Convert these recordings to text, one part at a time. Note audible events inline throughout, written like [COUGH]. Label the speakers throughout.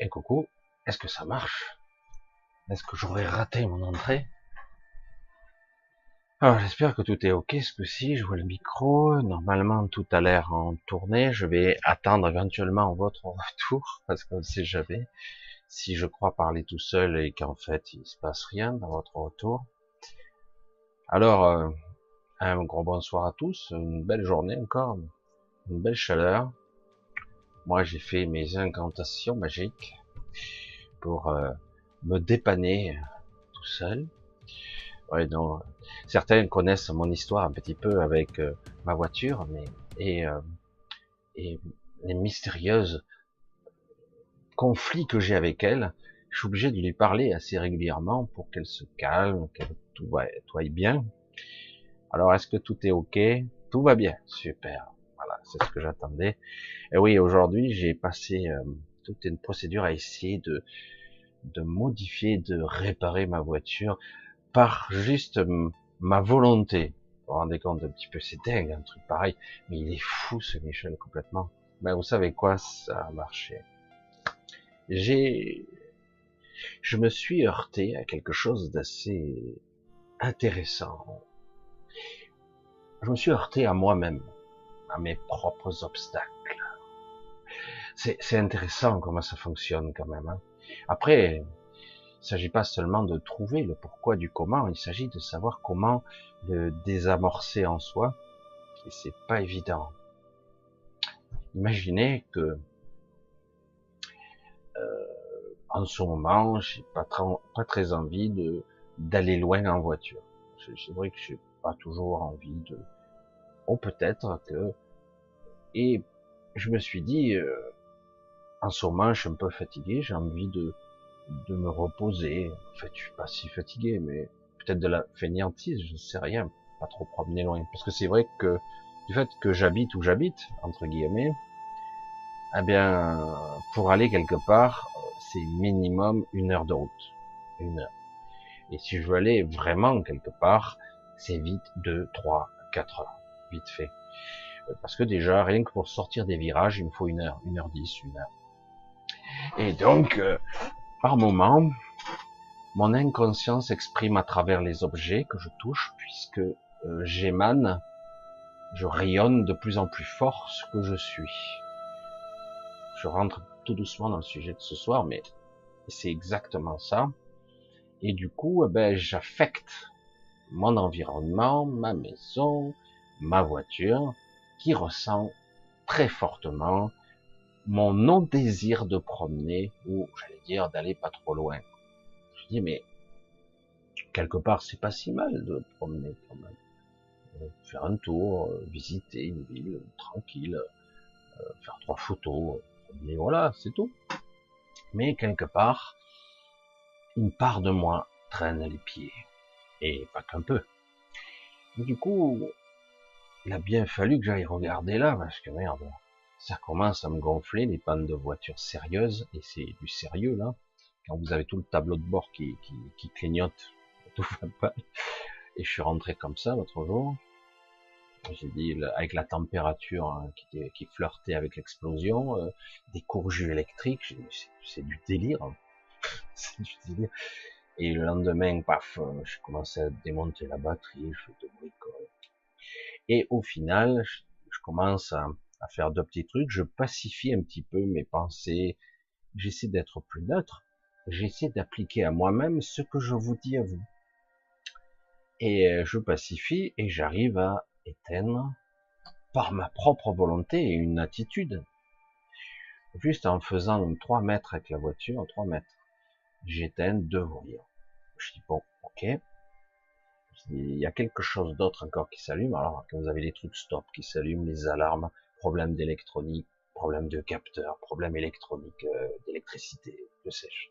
Speaker 1: Et coucou, est-ce que ça marche? Est-ce que j'aurais raté mon entrée? Alors j'espère que tout est ok ce coup-ci, je vois le micro, normalement tout a l'air en tournée, je vais attendre éventuellement votre [LAUGHS] retour, parce qu'on ne sait jamais si je crois parler tout seul et qu'en fait il se passe rien dans votre retour. Alors, euh, un gros bonsoir à tous, une belle journée encore, une belle chaleur. Moi j'ai fait mes incantations magiques pour euh, me dépanner tout seul. Ouais, donc, certains connaissent mon histoire un petit peu avec euh, ma voiture, mais et, euh, et les mystérieuses conflits que j'ai avec elle. Je suis obligé de lui parler assez régulièrement pour qu'elle se calme, qu'elle tout tout aille bien. Alors, est-ce que tout est ok? Tout va bien, super. C'est ce que j'attendais. Et oui, aujourd'hui, j'ai passé euh, toute une procédure à essayer de de modifier, de réparer ma voiture par juste ma volonté. Vous vous rendez compte un petit peu, c'est dingue, un truc pareil. Mais il est fou ce Michel complètement. Mais vous savez quoi, ça a marché. J'ai, je me suis heurté à quelque chose d'assez intéressant. Je me suis heurté à moi-même, à mes propres obstacles. C'est intéressant comment ça fonctionne quand même. Hein. Après, il ne s'agit pas seulement de trouver le pourquoi du comment, il s'agit de savoir comment le désamorcer en soi, et c'est pas évident. Imaginez que euh, en ce moment, j'ai pas, pas très envie de d'aller loin en voiture. C'est vrai que j'ai pas toujours envie de. Ou peut-être que. Et je me suis dit, euh, en ce moment, je suis un peu fatigué, j'ai envie de de me reposer. En fait, je suis pas si fatigué, mais peut-être de la fainéantise, je sais rien. Pas trop promener loin. Parce que c'est vrai que du fait que j'habite où j'habite, entre guillemets, eh bien, pour aller quelque part, c'est minimum une heure de route. Une heure. Et si je veux aller vraiment quelque part, c'est vite deux, trois, quatre heures. Vite fait. Parce que déjà, rien que pour sortir des virages, il me faut une heure, une heure dix, une heure. Et donc, euh, par moments, mon inconscience exprime à travers les objets que je touche, puisque euh, j'émane, je rayonne de plus en plus fort ce que je suis. Je rentre tout doucement dans le sujet de ce soir, mais c'est exactement ça. Et du coup, eh ben, j'affecte mon environnement, ma maison, ma voiture, qui ressent très fortement mon non-désir de promener, ou j'allais dire d'aller pas trop loin. Je dis, mais quelque part, c'est pas si mal de promener quand même. Euh, faire un tour, euh, visiter une ville tranquille, euh, faire trois photos, mais voilà, c'est tout. Mais quelque part, une part de moi traîne les pieds. Et pas qu'un peu. du coup, il a bien fallu que j'aille regarder là, parce que merde, ça commence à me gonfler, les pannes de voitures sérieuses, et c'est du sérieux là, quand vous avez tout le tableau de bord qui, qui, qui clignote, [LAUGHS] tout va pas. Et je suis rentré comme ça l'autre jour, j'ai dit, avec la température hein, qui, qui, flirtait avec l'explosion, euh, des courges électriques, c'est du délire, hein. [LAUGHS] c'est du délire. Et le lendemain, paf, euh, je commençais à démonter la batterie, je fais de bricole. Et au final, je commence à, faire deux petits trucs, je pacifie un petit peu mes pensées, j'essaie d'être plus neutre, j'essaie d'appliquer à moi-même ce que je vous dis à vous. Et euh, je pacifie et j'arrive à éteindre par ma propre volonté et une attitude. Juste en faisant 3 mètres avec la voiture, 3 mètres, j'éteins deux voyants. Je dis bon, ok. Il y a quelque chose d'autre encore qui s'allume. Alors quand vous avez les trucs stop qui s'allument, les alarmes, problème d'électronique, problème de capteur, problème électronique, euh, d'électricité, que sais-je.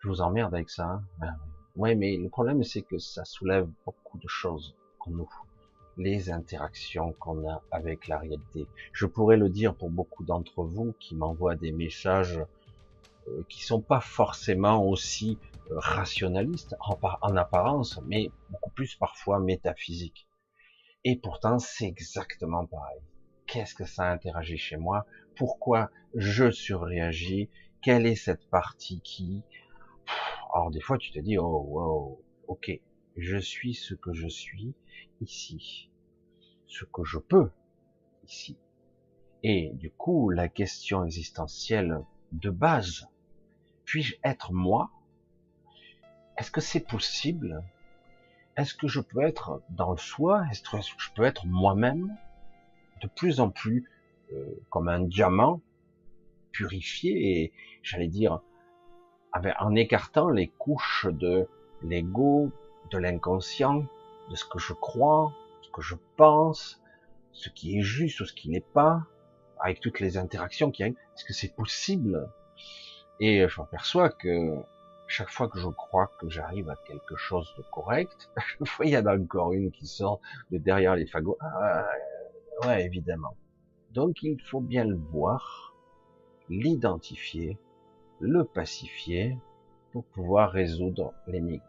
Speaker 1: Je vous emmerde avec ça. Hein ben, ouais, mais le problème c'est que ça soulève beaucoup de choses en nous, les interactions qu'on a avec la réalité. Je pourrais le dire pour beaucoup d'entre vous qui m'envoient des messages euh, qui sont pas forcément aussi euh, rationalistes en, en apparence, mais beaucoup plus parfois métaphysiques. Et pourtant, c'est exactement pareil qu'est-ce que ça interagit chez moi, pourquoi je surréagis? Quelle est cette partie qui, alors des fois tu te dis, oh wow, ok, je suis ce que je suis ici, ce que je peux ici. Et du coup, la question existentielle de base, puis-je être moi? Est-ce que c'est possible? Est-ce que je peux être dans le soi? Est-ce que je peux être moi-même? De plus en plus euh, comme un diamant purifié et j'allais dire en écartant les couches de l'ego, de l'inconscient, de ce que je crois, ce que je pense, ce qui est juste ou ce qui n'est pas, avec toutes les interactions qu'il y a. Est-ce que c'est possible? Et je m'aperçois que chaque fois que je crois que j'arrive à quelque chose de correct, [LAUGHS] il y en a encore une qui sort de derrière les fagots. Ah, ouais, évidemment. Donc il faut bien le voir, l'identifier, le pacifier pour pouvoir résoudre l'énigme.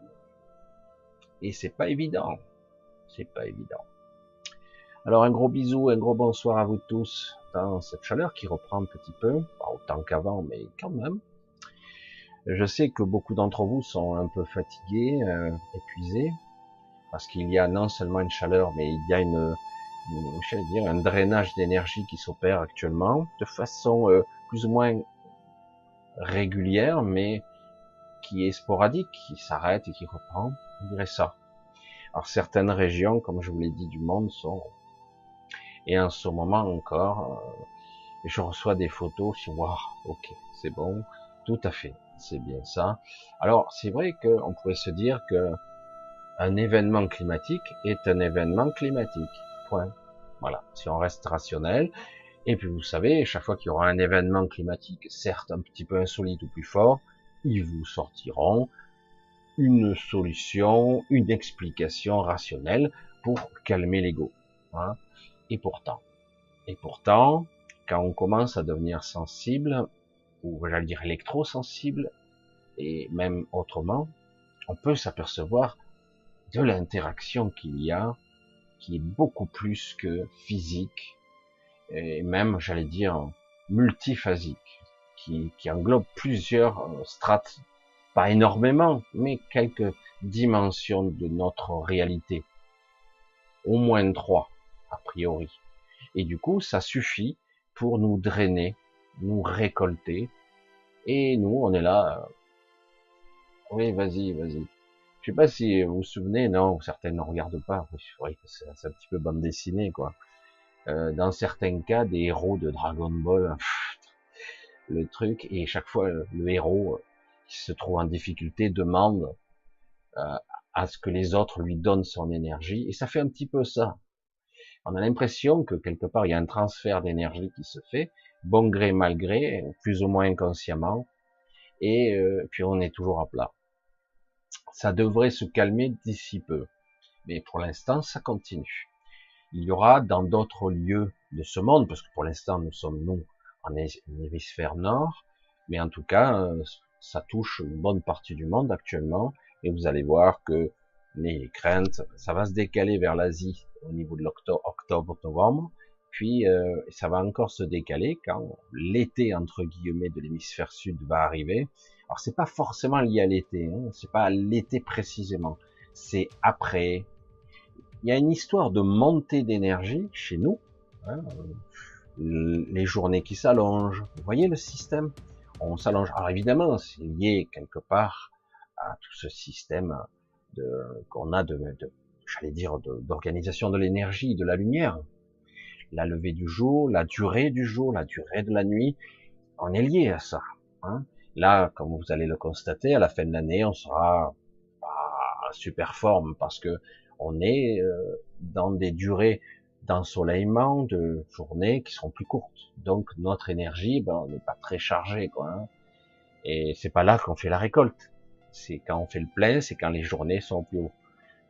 Speaker 1: Et c'est pas évident. C'est pas évident. Alors un gros bisou, un gros bonsoir à vous tous dans cette chaleur qui reprend un petit peu, pas autant qu'avant, mais quand même. Je sais que beaucoup d'entre vous sont un peu fatigués, euh, épuisés, parce qu'il y a non seulement une chaleur, mais il y a une, dire, un drainage d'énergie qui s'opère actuellement de façon euh, plus ou moins régulière, mais qui est sporadique, qui s'arrête et qui reprend, on dirait ça. Alors certaines régions, comme je vous l'ai dit, du monde sont, et en ce moment encore, euh, je reçois des photos, je waouh, ok, c'est bon, tout à fait, c'est bien ça. Alors c'est vrai qu'on pourrait se dire que un événement climatique est un événement climatique. Point. Voilà, si on reste rationnel, et puis vous savez, chaque fois qu'il y aura un événement climatique, certes un petit peu insolite ou plus fort, ils vous sortiront une solution, une explication rationnelle pour calmer l'ego. Hein. Et pourtant, et pourtant, quand on commence à devenir sensible, ou j'allais dire électrosensible, et même autrement, on peut s'apercevoir de l'interaction qu'il y a, qui est beaucoup plus que physique, et même, j'allais dire, multiphasique, qui, qui englobe plusieurs euh, strates, pas énormément, mais quelques dimensions de notre réalité. Au moins trois, a priori. Et du coup, ça suffit pour nous drainer, nous récolter, et nous, on est là. Euh, oui, vas-y, vas-y. Je sais pas si vous vous souvenez, non, certains ne regardent pas. Que c'est un petit peu bande dessinée, quoi. Euh, dans certains cas, des héros de Dragon Ball, [LAUGHS] le truc, et chaque fois, le héros euh, qui se trouve en difficulté demande euh, à ce que les autres lui donnent son énergie, et ça fait un petit peu ça. On a l'impression que quelque part, il y a un transfert d'énergie qui se fait, bon gré, mal gré, plus ou moins inconsciemment, et puis on est toujours à plat. Ça devrait se calmer d'ici peu, mais pour l'instant, ça continue il y aura dans d'autres lieux de ce monde, parce que pour l'instant nous sommes nous en hémisphère nord, mais en tout cas euh, ça touche une bonne partie du monde actuellement, et vous allez voir que les craintes, ça va se décaler vers l'Asie au niveau de l'octobre-novembre, puis euh, ça va encore se décaler quand l'été entre guillemets de l'hémisphère sud va arriver. Alors c'est pas forcément lié à l'été, hein, c'est pas l'été précisément, c'est après, il y a une histoire de montée d'énergie chez nous, hein, les journées qui s'allongent. Vous voyez le système? On s'allonge. Alors évidemment, c'est lié quelque part à tout ce système qu'on a de, de j'allais dire, d'organisation de, l'énergie, de la lumière. La levée du jour, la durée du jour, la durée de la nuit, on est lié à ça. Hein. Là, comme vous allez le constater, à la fin de l'année, on sera pas super forme parce que on est euh, dans des durées d'ensoleillement, de journées qui seront plus courtes. Donc notre énergie, ben, on n'est pas très chargé, quoi. Hein. Et c'est pas là qu'on fait la récolte. C'est quand on fait le plein, c'est quand les journées sont plus haut.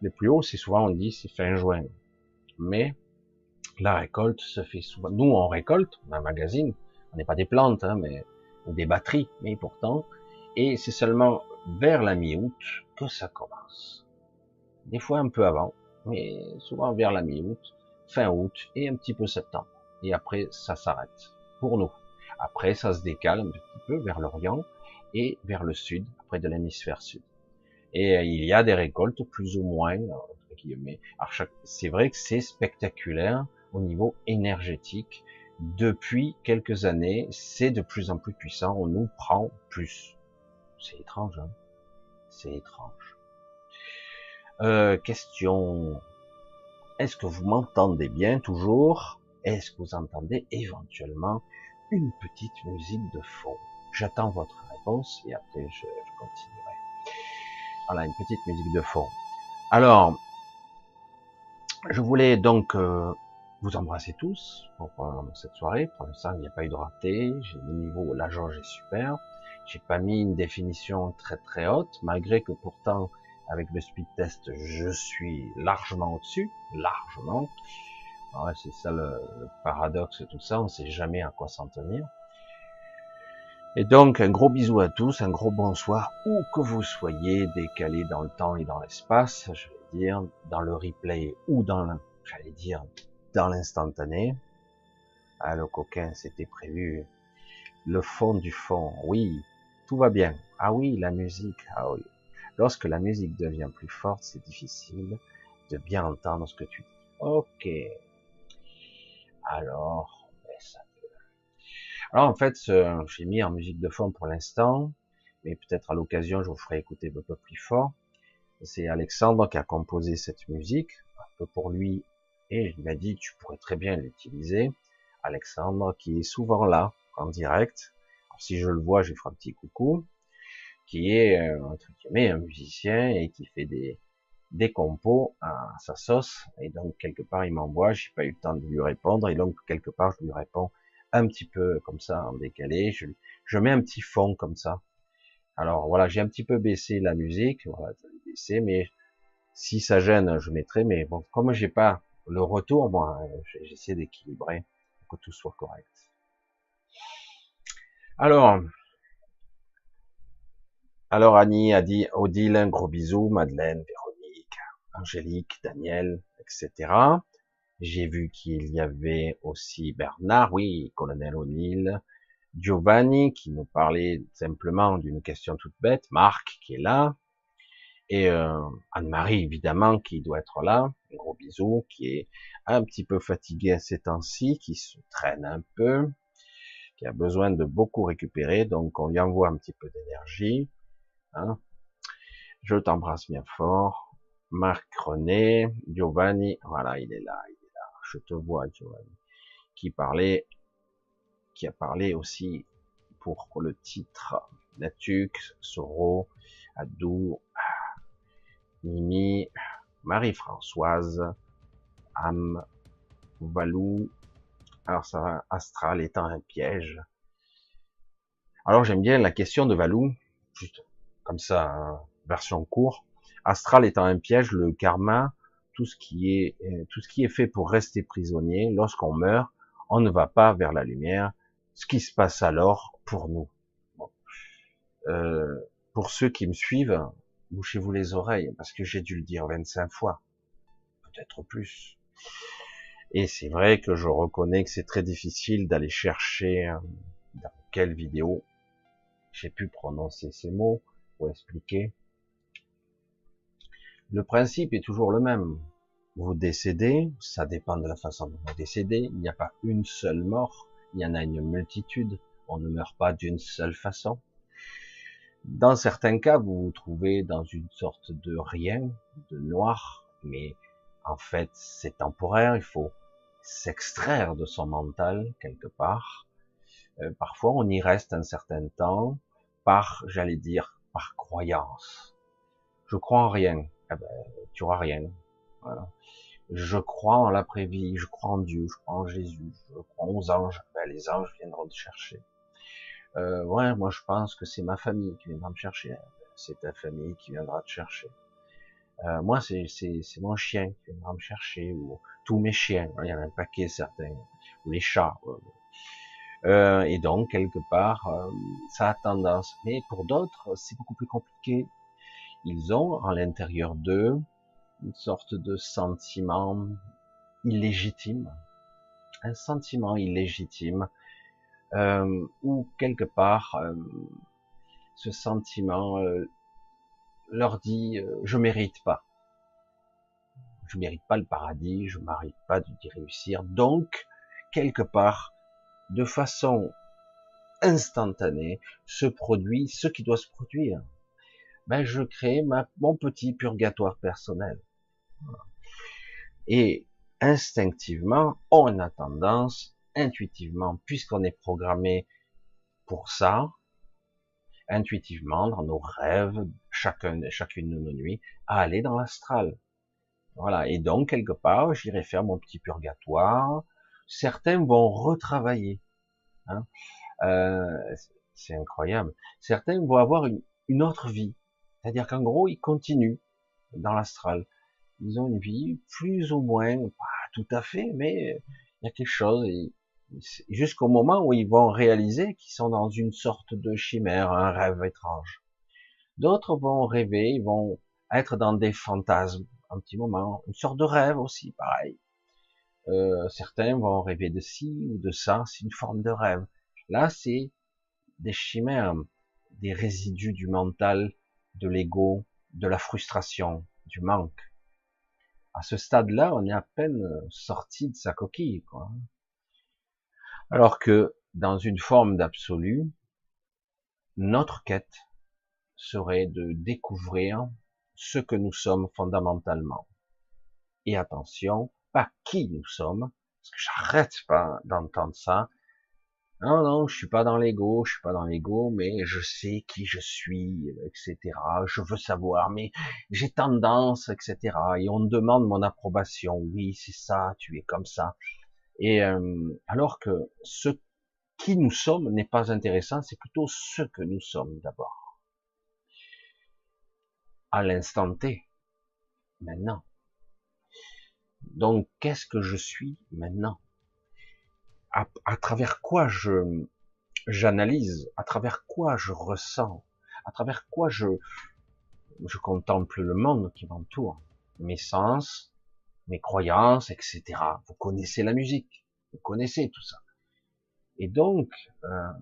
Speaker 1: Le plus haut, c'est souvent on dit c'est fin juin. Mais la récolte se fait souvent. Nous on récolte, on magazine, on n'est pas des plantes, hein, mais ou des batteries, mais pourtant. Et c'est seulement vers la mi-août que ça commence des fois un peu avant, mais souvent vers la mi-août, fin août et un petit peu septembre. Et après, ça s'arrête pour nous. Après, ça se décale un petit peu vers l'Orient et vers le sud, après de l'hémisphère sud. Et euh, il y a des récoltes plus ou moins, entre guillemets. C'est vrai que c'est spectaculaire au niveau énergétique. Depuis quelques années, c'est de plus en plus puissant. On nous prend plus. C'est étrange, hein C'est étrange. Euh, question. Est-ce que vous m'entendez bien toujours? Est-ce que vous entendez éventuellement une petite musique de fond? J'attends votre et après je, continuerai. Voilà, une petite musique de fond. Alors, je voulais donc euh, vous embrasser tous pour euh, cette soirée. Pour l'instant, il n'y a pas eu de raté. J'ai le niveau, la jauge est super. J'ai pas mis une définition très très haute, malgré que pourtant, avec le speed test, je suis largement au-dessus, largement. Ouais, c'est ça le, paradoxe, tout ça, on sait jamais à quoi s'en tenir. Et donc, un gros bisou à tous, un gros bonsoir, où que vous soyez, décalé dans le temps et dans l'espace, je vais dire, dans le replay ou dans, j'allais dire, dans l'instantané. Ah, le coquin, c'était prévu. Le fond du fond, oui, tout va bien. Ah oui, la musique, ah oui. Lorsque la musique devient plus forte, c'est difficile de bien entendre ce que tu dis. Ok. Alors, alors en fait, j'ai mis en musique de fond pour l'instant, mais peut-être à l'occasion, je vous ferai écouter un peu plus fort. C'est Alexandre qui a composé cette musique, un peu pour lui et il m'a dit tu pourrais très bien l'utiliser. Alexandre qui est souvent là en direct. si je le vois, je lui ferai un petit coucou. Qui est euh, entre un musicien et qui fait des des compos à sa sauce. Et donc quelque part il m'envoie. J'ai pas eu le temps de lui répondre et donc quelque part je lui réponds un petit peu comme ça en décalé. Je, je mets un petit fond comme ça. Alors voilà, j'ai un petit peu baissé la musique, voilà, baissé, mais si ça gêne, je mettrai. Mais bon, comme j'ai pas le retour, moi, j'essaie d'équilibrer pour que tout soit correct. Alors, alors Annie a dit Odile, un gros bisou, Madeleine, Véronique, Angélique, Daniel, etc. J'ai vu qu'il y avait aussi Bernard, oui, colonel O'Neill, Giovanni qui nous parlait simplement d'une question toute bête, Marc qui est là, et euh, Anne-Marie évidemment qui doit être là, un gros bisou, qui est un petit peu fatiguée à ces temps-ci, qui se traîne un peu, qui a besoin de beaucoup récupérer, donc on lui envoie un petit peu d'énergie. Hein. Je t'embrasse bien fort. Marc René, Giovanni, voilà, il est là, il est là. Je te vois, qui parlait, qui a parlé aussi pour le titre Natux, Soro, Adou, Mimi, Marie-Françoise, Am, Valou. Alors ça va, Astral étant un piège. Alors j'aime bien la question de Valou, juste comme ça, hein, version court. Astral étant un piège, le karma, tout ce qui est euh, tout ce qui est fait pour rester prisonnier, lorsqu'on meurt, on ne va pas vers la lumière. Ce qui se passe alors pour nous. Euh, pour ceux qui me suivent, bouchez-vous les oreilles, parce que j'ai dû le dire 25 fois, peut-être plus. Et c'est vrai que je reconnais que c'est très difficile d'aller chercher euh, dans quelle vidéo j'ai pu prononcer ces mots pour expliquer. Le principe est toujours le même. Vous décédez, ça dépend de la façon dont vous décédez, il n'y a pas une seule mort, il y en a une multitude, on ne meurt pas d'une seule façon. Dans certains cas, vous vous trouvez dans une sorte de rien, de noir, mais en fait, c'est temporaire, il faut s'extraire de son mental quelque part. Euh, parfois, on y reste un certain temps par, j'allais dire, par croyance. Je crois en rien. Eh ben, tu auras rien. Voilà. Je crois en l'après-vie, je crois en Dieu, je crois en Jésus, je crois aux anges. Ben, les anges viendront te chercher. Euh, ouais, moi je pense que c'est ma famille qui viendra me chercher. C'est ta famille qui viendra te chercher. Euh, moi, c'est mon chien qui viendra me chercher, ou tous mes chiens. Il y en a un paquet certains, ou les chats. Euh, et donc quelque part, euh, ça a tendance. Mais pour d'autres, c'est beaucoup plus compliqué. Ils ont à l'intérieur d'eux une sorte de sentiment illégitime, un sentiment illégitime euh, ou quelque part euh, ce sentiment euh, leur dit euh, je mérite pas, je mérite pas le paradis, je mérite pas d'y réussir, donc quelque part de façon instantanée se produit ce qui doit se produire. Ben je crée ma, mon petit purgatoire personnel. Et instinctivement, on a tendance, intuitivement, puisqu'on est programmé pour ça, intuitivement, dans nos rêves, chacun, chacune de nos nuits, à aller dans l'astral. Voilà. Et donc, quelque part, j'irai faire mon petit purgatoire. Certains vont retravailler. Hein. Euh, c'est incroyable. Certains vont avoir une, une autre vie. C'est-à-dire qu'en gros, ils continuent dans l'astral ils ont une vie plus ou moins, pas tout à fait, mais il y a quelque chose. Jusqu'au moment où ils vont réaliser qu'ils sont dans une sorte de chimère, un rêve étrange. D'autres vont rêver, ils vont être dans des fantasmes, un petit moment, une sorte de rêve aussi, pareil. Euh, certains vont rêver de ci ou de ça, c'est une forme de rêve. Là, c'est des chimères, des résidus du mental, de l'ego, de la frustration, du manque à ce stade-là, on est à peine sorti de sa coquille, quoi. Alors que dans une forme d'absolu, notre quête serait de découvrir ce que nous sommes fondamentalement. Et attention, pas qui nous sommes, parce que j'arrête pas d'entendre ça, non, non, je suis pas dans l'ego, je suis pas dans l'ego, mais je sais qui je suis, etc. Je veux savoir, mais j'ai tendance, etc. Et on demande mon approbation. Oui, c'est ça, tu es comme ça. Et euh, alors que ce qui nous sommes n'est pas intéressant, c'est plutôt ce que nous sommes d'abord. À l'instant T, maintenant. Donc, qu'est-ce que je suis maintenant? À, travers quoi je j'analyse, à travers quoi je ressens, à travers quoi je je contemple le monde qui m'entoure, mes sens, mes croyances, etc. Vous connaissez la musique, vous connaissez tout ça. Et donc, euh,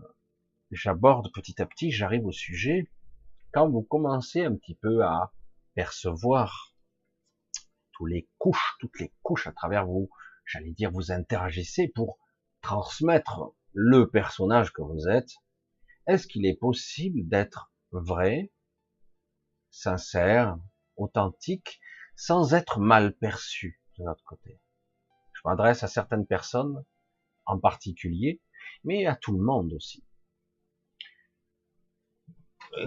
Speaker 1: j'aborde petit à petit, j'arrive au sujet, quand vous commencez un petit peu à percevoir tous les couches, toutes les couches à travers vous, j'allais dire, vous interagissez pour transmettre le personnage que vous êtes, est-ce qu'il est possible d'être vrai, sincère, authentique, sans être mal perçu de notre côté? Je m'adresse à certaines personnes en particulier, mais à tout le monde aussi.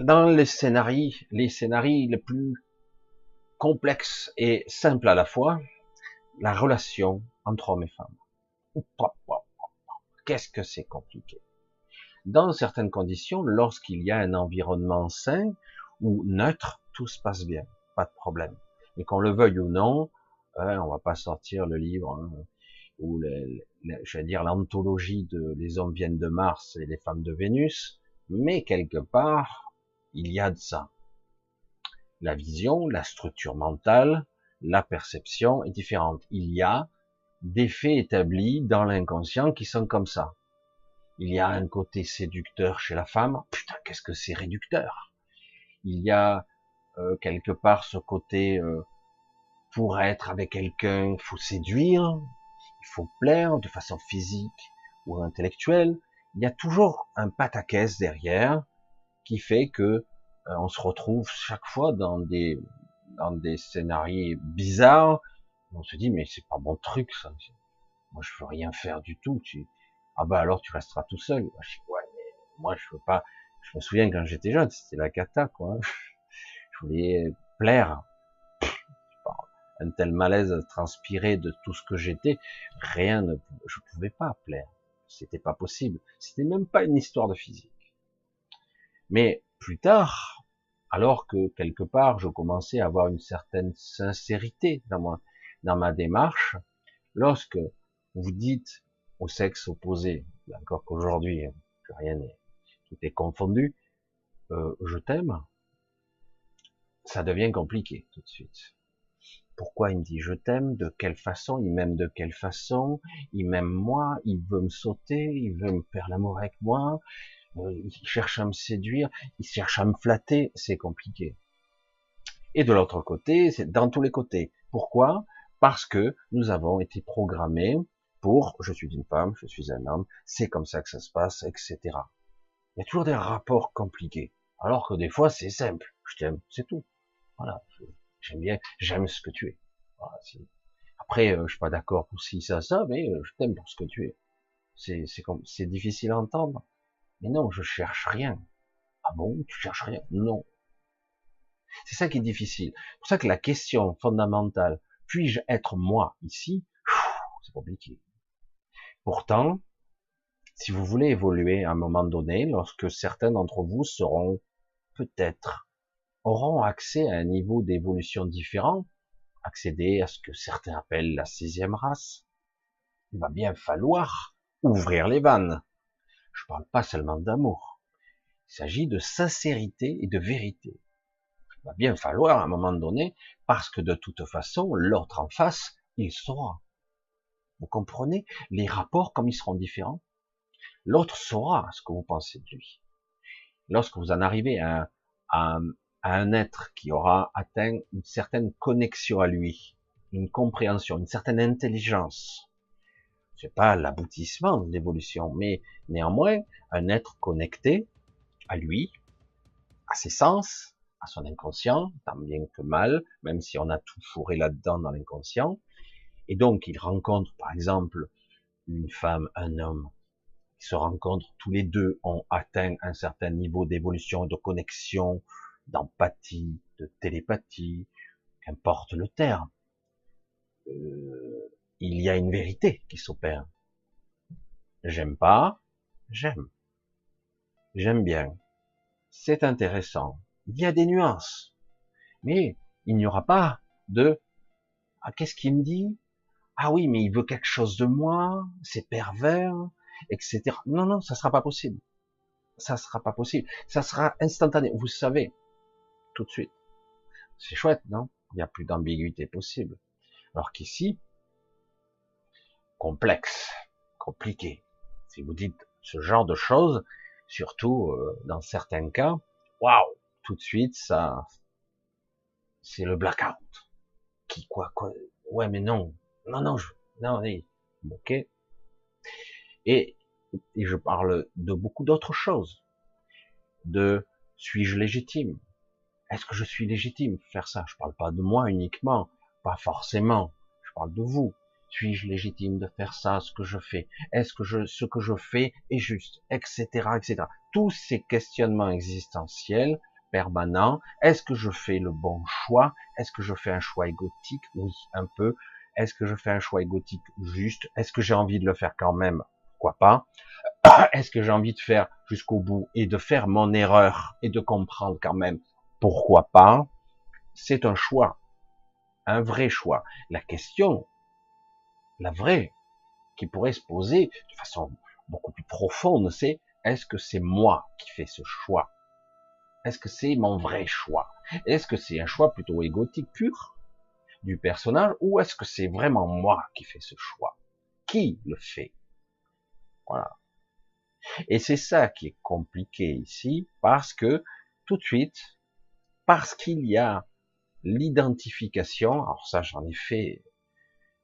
Speaker 1: Dans les scénarios, les scénarios les plus complexes et simples à la fois, la relation entre hommes et femmes qu'est-ce que c'est compliqué? Dans certaines conditions, lorsqu'il y a un environnement sain ou neutre, tout se passe bien, pas de problème. Mais qu'on le veuille ou non, hein, on va pas sortir le livre hein, ou je vais dire l'anthologie de les hommes viennent de Mars et les femmes de Vénus, mais quelque part il y a de ça. La vision, la structure mentale, la perception est différente. Il y a des faits établis dans l'inconscient qui sont comme ça. Il y a un côté séducteur chez la femme. Putain, qu'est-ce que c'est réducteur. Il y a euh, quelque part ce côté euh, pour être avec quelqu'un, il faut séduire, il faut plaire de façon physique ou intellectuelle. Il y a toujours un pataquès derrière qui fait que euh, on se retrouve chaque fois dans des dans des scénarios bizarres on se dit, mais c'est pas mon truc, ça. Moi, je veux rien faire du tout. Tu... Ah bah alors, tu resteras tout seul. Je dis, ouais, mais moi, je veux pas. Je me souviens quand j'étais jeune, c'était la cata, quoi. [LAUGHS] Je voulais plaire. Un tel malaise transpiré de tout ce que j'étais, rien ne, je pouvais pas plaire. C'était pas possible. C'était même pas une histoire de physique. Mais plus tard, alors que quelque part je commençais à avoir une certaine sincérité dans moi, dans ma démarche, lorsque vous dites au sexe opposé, encore qu'aujourd'hui, rien n'est, tout est confondu, euh, je t'aime, ça devient compliqué tout de suite. Pourquoi il me dit je t'aime De quelle façon Il m'aime de quelle façon Il m'aime moi Il veut me sauter Il veut me faire l'amour avec moi euh, Il cherche à me séduire Il cherche à me flatter C'est compliqué. Et de l'autre côté, c'est dans tous les côtés. Pourquoi? Parce que nous avons été programmés pour je suis une femme, je suis un homme, c'est comme ça que ça se passe, etc. Il y a toujours des rapports compliqués. Alors que des fois, c'est simple. Je t'aime, c'est tout. Voilà. J'aime bien, j'aime ce que tu es. Après, euh, je suis pas d'accord pour si ça, ça, mais euh, je t'aime pour ce que tu es. C'est, c'est difficile à entendre. Mais non, je cherche rien. Ah bon, tu cherches rien? Non. C'est ça qui est difficile. C'est pour ça que la question fondamentale, puis-je être moi ici? C'est compliqué. Pourtant, si vous voulez évoluer à un moment donné, lorsque certains d'entre vous seront peut-être auront accès à un niveau d'évolution différent, accéder à ce que certains appellent la sixième race, il va bien falloir ouvrir les vannes. Je parle pas seulement d'amour. Il s'agit de sincérité et de vérité. Va bien falloir à un moment donné, parce que de toute façon, l'autre en face, il saura. Vous comprenez? Les rapports comme ils seront différents L'autre saura ce que vous pensez de lui. Lorsque vous en arrivez à, à, à un être qui aura atteint une certaine connexion à lui, une compréhension, une certaine intelligence, c'est pas l'aboutissement de l'évolution, mais néanmoins un être connecté à lui, à ses sens, à son inconscient, tant bien que mal, même si on a tout fourré là-dedans dans l'inconscient, et donc il rencontre par exemple une femme, un homme, qui se rencontrent, tous les deux ont atteint un certain niveau d'évolution, de connexion, d'empathie, de télépathie, qu'importe le terme. Euh, il y a une vérité qui s'opère. J'aime pas, j'aime. J'aime bien. C'est intéressant. Il y a des nuances. Mais il n'y aura pas de ah, qu'est-ce qu'il me dit? Ah oui, mais il veut quelque chose de moi, c'est pervers, etc. Non, non, ça sera pas possible. Ça sera pas possible. Ça sera instantané. Vous savez, tout de suite. C'est chouette, non? Il n'y a plus d'ambiguïté possible. Alors qu'ici, complexe, compliqué. Si vous dites ce genre de choses, surtout euh, dans certains cas, waouh, tout de suite, ça, c'est le blackout. Qui, quoi, quoi Ouais, mais non, non, non, je, non, oui, ok. Et, et je parle de beaucoup d'autres choses. De suis-je légitime? Est-ce que je suis légitime de faire ça? Je parle pas de moi uniquement, pas forcément. Je parle de vous. Suis-je légitime de faire ça, ce que je fais? Est-ce que je, ce que je fais est juste, etc., etc. Tous ces questionnements existentiels permanents. Est-ce que je fais le bon choix? Est-ce que je fais un choix égotique? Oui, un peu. Est-ce que je fais un choix égotique juste? Est-ce que j'ai envie de le faire quand même? Pourquoi pas? [COUGHS] Est-ce que j'ai envie de faire jusqu'au bout et de faire mon erreur et de comprendre quand même? Pourquoi pas? C'est un choix, un vrai choix. La question, la vraie, qui pourrait se poser de façon beaucoup plus profonde, c'est est-ce que c'est moi qui fais ce choix? Est-ce que c'est mon vrai choix? Est-ce que c'est un choix plutôt égotique pur du personnage ou est-ce que c'est vraiment moi qui fais ce choix? Qui le fait? Voilà. Et c'est ça qui est compliqué ici parce que tout de suite, parce qu'il y a l'identification, alors ça j'en ai fait,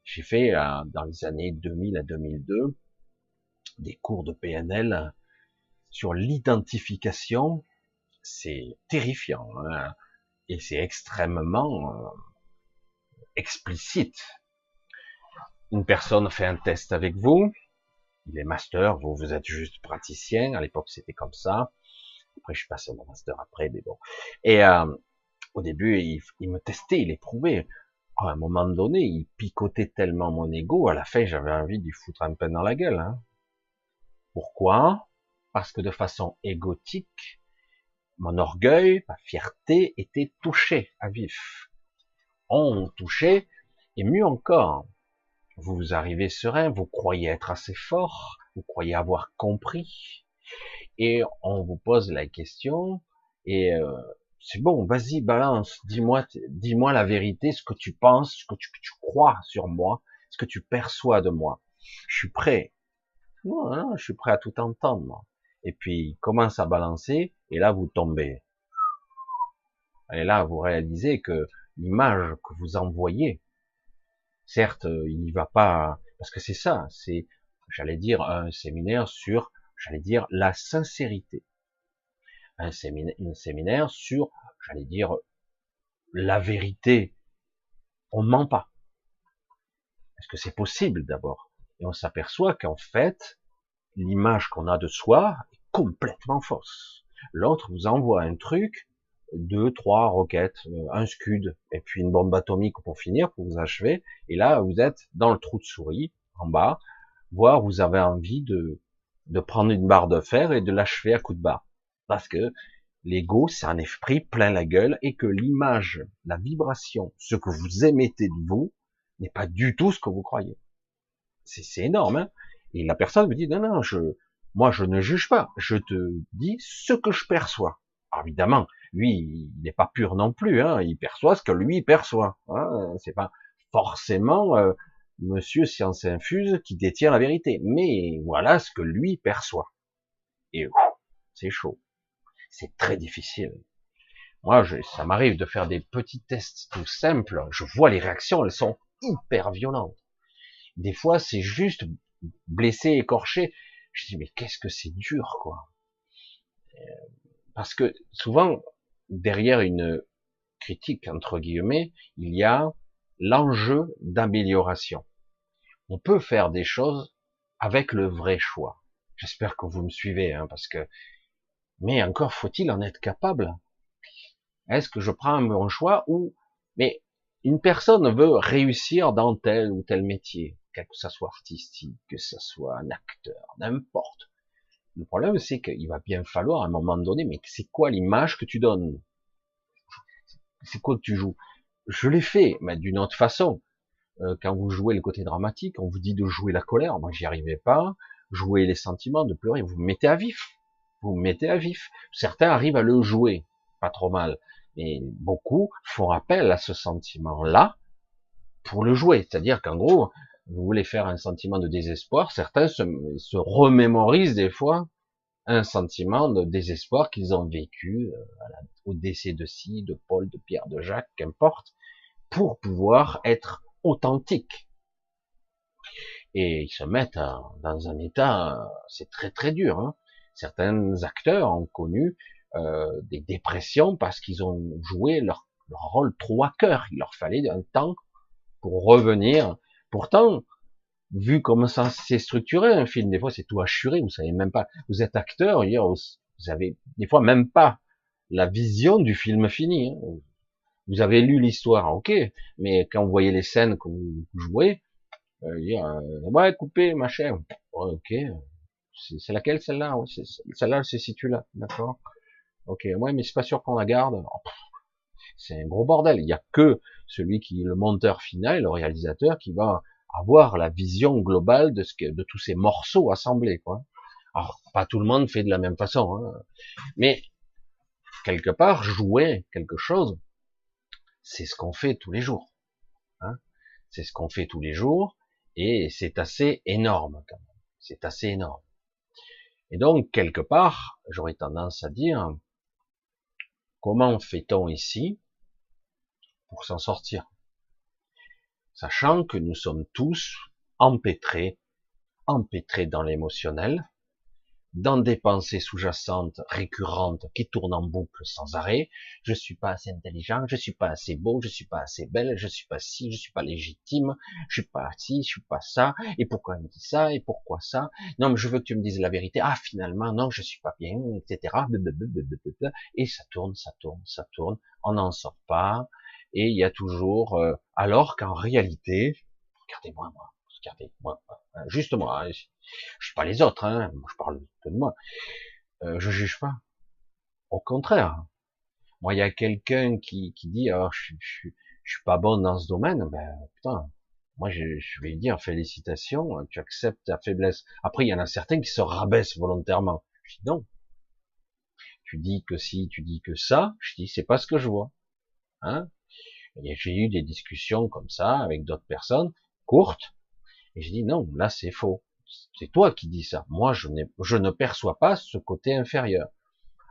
Speaker 1: j'ai fait euh, dans les années 2000 à 2002 des cours de PNL sur l'identification, c'est terrifiant hein, et c'est extrêmement euh, explicite. Une personne fait un test avec vous, il est master, vous vous êtes juste praticien, à l'époque c'était comme ça, après, je suis passé mon master après, mais bon. Et euh, au début, il, me testait, il éprouvait. À un moment donné, il picotait tellement mon ego, à la fin, j'avais envie de lui foutre un pain dans la gueule. Hein. Pourquoi? Parce que de façon égotique, mon orgueil, ma fierté était touché à vif. On touchait, et mieux encore, vous arrivez serein, vous croyez être assez fort, vous croyez avoir compris, et on vous pose la question, et, euh, c'est bon, vas-y, balance, dis-moi, dis-moi la vérité, ce que tu penses, ce que tu, crois sur moi, ce que tu perçois de moi. Je suis prêt. Non, je suis prêt à tout entendre. Et puis, il commence à balancer, et là, vous tombez. Et là, vous réalisez que l'image que vous envoyez, certes, il n'y va pas, parce que c'est ça, c'est, j'allais dire, un séminaire sur, j'allais dire, la sincérité un séminaire, sur, j'allais dire, la vérité. On ne ment pas. Est-ce que c'est possible d'abord Et on s'aperçoit qu'en fait, l'image qu'on a de soi complètement fausse. L'autre vous envoie un truc, deux, trois roquettes, euh, un scud, et puis une bombe atomique pour finir, pour vous achever. Et là, vous êtes dans le trou de souris, en bas, voire vous avez envie de, de prendre une barre de fer et de l'achever à coup de barre parce que l'ego, c'est un esprit plein la gueule et que l'image, la vibration, ce que vous émettez de vous, n'est pas du tout ce que vous croyez. C'est énorme. Hein et la personne me dit, non, non, je, moi, je ne juge pas. Je te dis ce que je perçois. évidemment, lui, il n'est pas pur non plus. Hein, il perçoit ce que lui perçoit. Hein, c'est pas forcément euh, Monsieur Science Infuse qui détient la vérité. Mais voilà ce que lui perçoit. Et c'est chaud c'est très difficile. Moi, je, ça m'arrive de faire des petits tests tout simples. Je vois les réactions, elles sont hyper violentes. Des fois, c'est juste blessé, écorché. Je dis, mais qu'est-ce que c'est dur, quoi. Euh, parce que souvent, derrière une critique, entre guillemets, il y a l'enjeu d'amélioration. On peut faire des choses avec le vrai choix. J'espère que vous me suivez, hein, parce que mais encore faut-il en être capable. Est-ce que je prends un bon choix ou, mais une personne veut réussir dans tel ou tel métier, que ce soit artistique, que ce soit un acteur, n'importe. Le problème, c'est qu'il va bien falloir à un moment donné, mais c'est quoi l'image que tu donnes? C'est quoi que tu joues? Je l'ai fait, mais d'une autre façon. Euh, quand vous jouez le côté dramatique, on vous dit de jouer la colère, moi j'y arrivais pas. Jouer les sentiments, de pleurer, vous vous mettez à vif vous mettez à vif. Certains arrivent à le jouer, pas trop mal, mais beaucoup font appel à ce sentiment-là pour le jouer. C'est-à-dire qu'en gros, vous voulez faire un sentiment de désespoir, certains se, se remémorisent des fois un sentiment de désespoir qu'ils ont vécu euh, au décès de Si, de Paul, de Pierre, de Jacques, qu'importe, pour pouvoir être authentique. Et ils se mettent dans un état, c'est très très dur. Hein certains acteurs ont connu euh, des dépressions parce qu'ils ont joué leur, rôle trop à cœur. Il leur fallait un temps pour revenir. Pourtant, vu comment ça s'est structuré un film, des fois c'est tout assuré, vous savez même pas. Vous êtes acteur, vous avez des fois même pas la vision du film fini. Hein. Vous avez lu l'histoire, ok, mais quand vous voyez les scènes que vous jouez, euh, dire, euh, ouais, coupé, machin, ok, c'est laquelle celle-là? Celle-là, elle se situe là, d'accord Ok, ouais, mais c'est pas sûr qu'on la garde. Oh, c'est un gros bordel. Il y a que celui qui est le monteur final, le réalisateur, qui va avoir la vision globale de ce que, de tous ces morceaux assemblés, quoi. Alors, pas tout le monde fait de la même façon, hein. mais quelque part, jouer quelque chose, c'est ce qu'on fait tous les jours. Hein c'est ce qu'on fait tous les jours, et c'est assez énorme, quand même. C'est assez énorme. Et donc, quelque part, j'aurais tendance à dire, comment fait-on ici pour s'en sortir Sachant que nous sommes tous empêtrés, empêtrés dans l'émotionnel, dans des pensées sous-jacentes récurrentes qui tournent en boucle sans arrêt. Je suis pas assez intelligent, je suis pas assez beau, je suis pas assez belle, je suis pas si, je suis pas légitime, je suis pas ci, je suis pas ça. Et pourquoi il me dit ça? Et pourquoi ça? Non, mais je veux que tu me dises la vérité. Ah, finalement, non, je suis pas bien, etc. Et ça tourne, ça tourne, ça tourne. On n'en sort pas. Et il y a toujours, euh, alors qu'en réalité, regardez-moi, moi, regardez, moi, juste moi, hein, je suis pas les autres, hein, je parle de moi. Euh, je juge pas. Au contraire. Moi, il y a quelqu'un qui, qui dit, alors, je, je, je, suis pas bon dans ce domaine, ben, putain, moi, je, je vais lui dire, félicitations, tu acceptes ta faiblesse. Après, il y en a certains qui se rabaissent volontairement. Je dis non. tu dis que si, tu dis que ça. Je dis, c'est pas ce que je vois. Hein? J'ai eu des discussions comme ça avec d'autres personnes, courtes, et je dis non, là c'est faux. C'est toi qui dis ça. Moi, je, je ne perçois pas ce côté inférieur.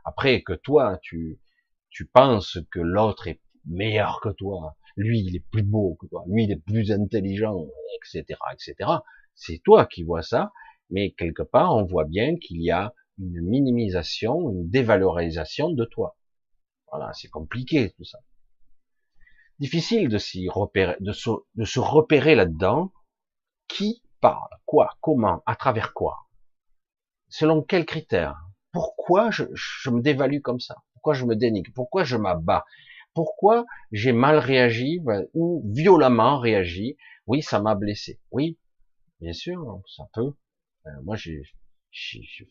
Speaker 1: Après que toi, tu, tu penses que l'autre est meilleur que toi, lui il est plus beau que toi, lui il est plus intelligent, etc., etc. C'est toi qui vois ça, mais quelque part on voit bien qu'il y a une minimisation, une dévalorisation de toi. Voilà, c'est compliqué tout ça. Difficile de se, repérer là-dedans. Qui parle, quoi, comment, à travers quoi, selon quels critères, pourquoi je, me dévalue comme ça, pourquoi je me dénigre, pourquoi je m'abats, pourquoi j'ai mal réagi ben, ou violemment réagi? Oui, ça m'a blessé. Oui, bien sûr, ça peut. Euh, moi, j'ai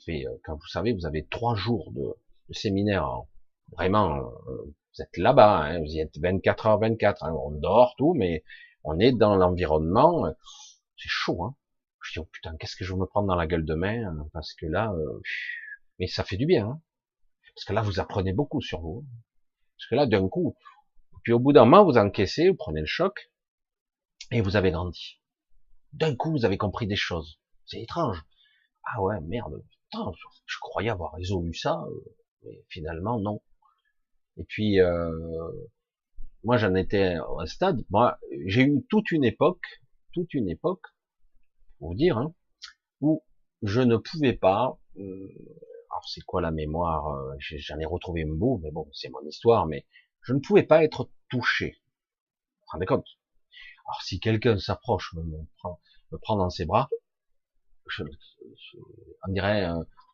Speaker 1: fait, euh, quand vous savez, vous avez trois jours de, de séminaire. Hein. Vraiment, euh, vous êtes là-bas, hein, vous y êtes 24 heures 24. Hein, on dort tout, mais on est dans l'environnement. C'est chaud. Hein. Je dis oh putain, qu'est-ce que je vais me prendre dans la gueule demain Parce que là, mais ça fait du bien. Hein. Parce que là, vous apprenez beaucoup sur vous. Parce que là, d'un coup, puis au bout d'un moment, vous encaissez, vous prenez le choc, et vous avez grandi. D'un coup, vous avez compris des choses. C'est étrange. Ah ouais, merde, putain, je croyais avoir résolu ça, euh, mais finalement, non. Et puis, euh, moi, j'en étais un stade, moi, j'ai eu toute une époque, toute une époque, pour vous dire, hein, où je ne pouvais pas, euh, alors c'est quoi la mémoire euh, J'en ai retrouvé un bout, mais bon, c'est mon histoire, mais je ne pouvais pas être touché. Vous vous rendez compte? Alors si quelqu'un s'approche, me, prend, me prend dans ses bras, je, on dirait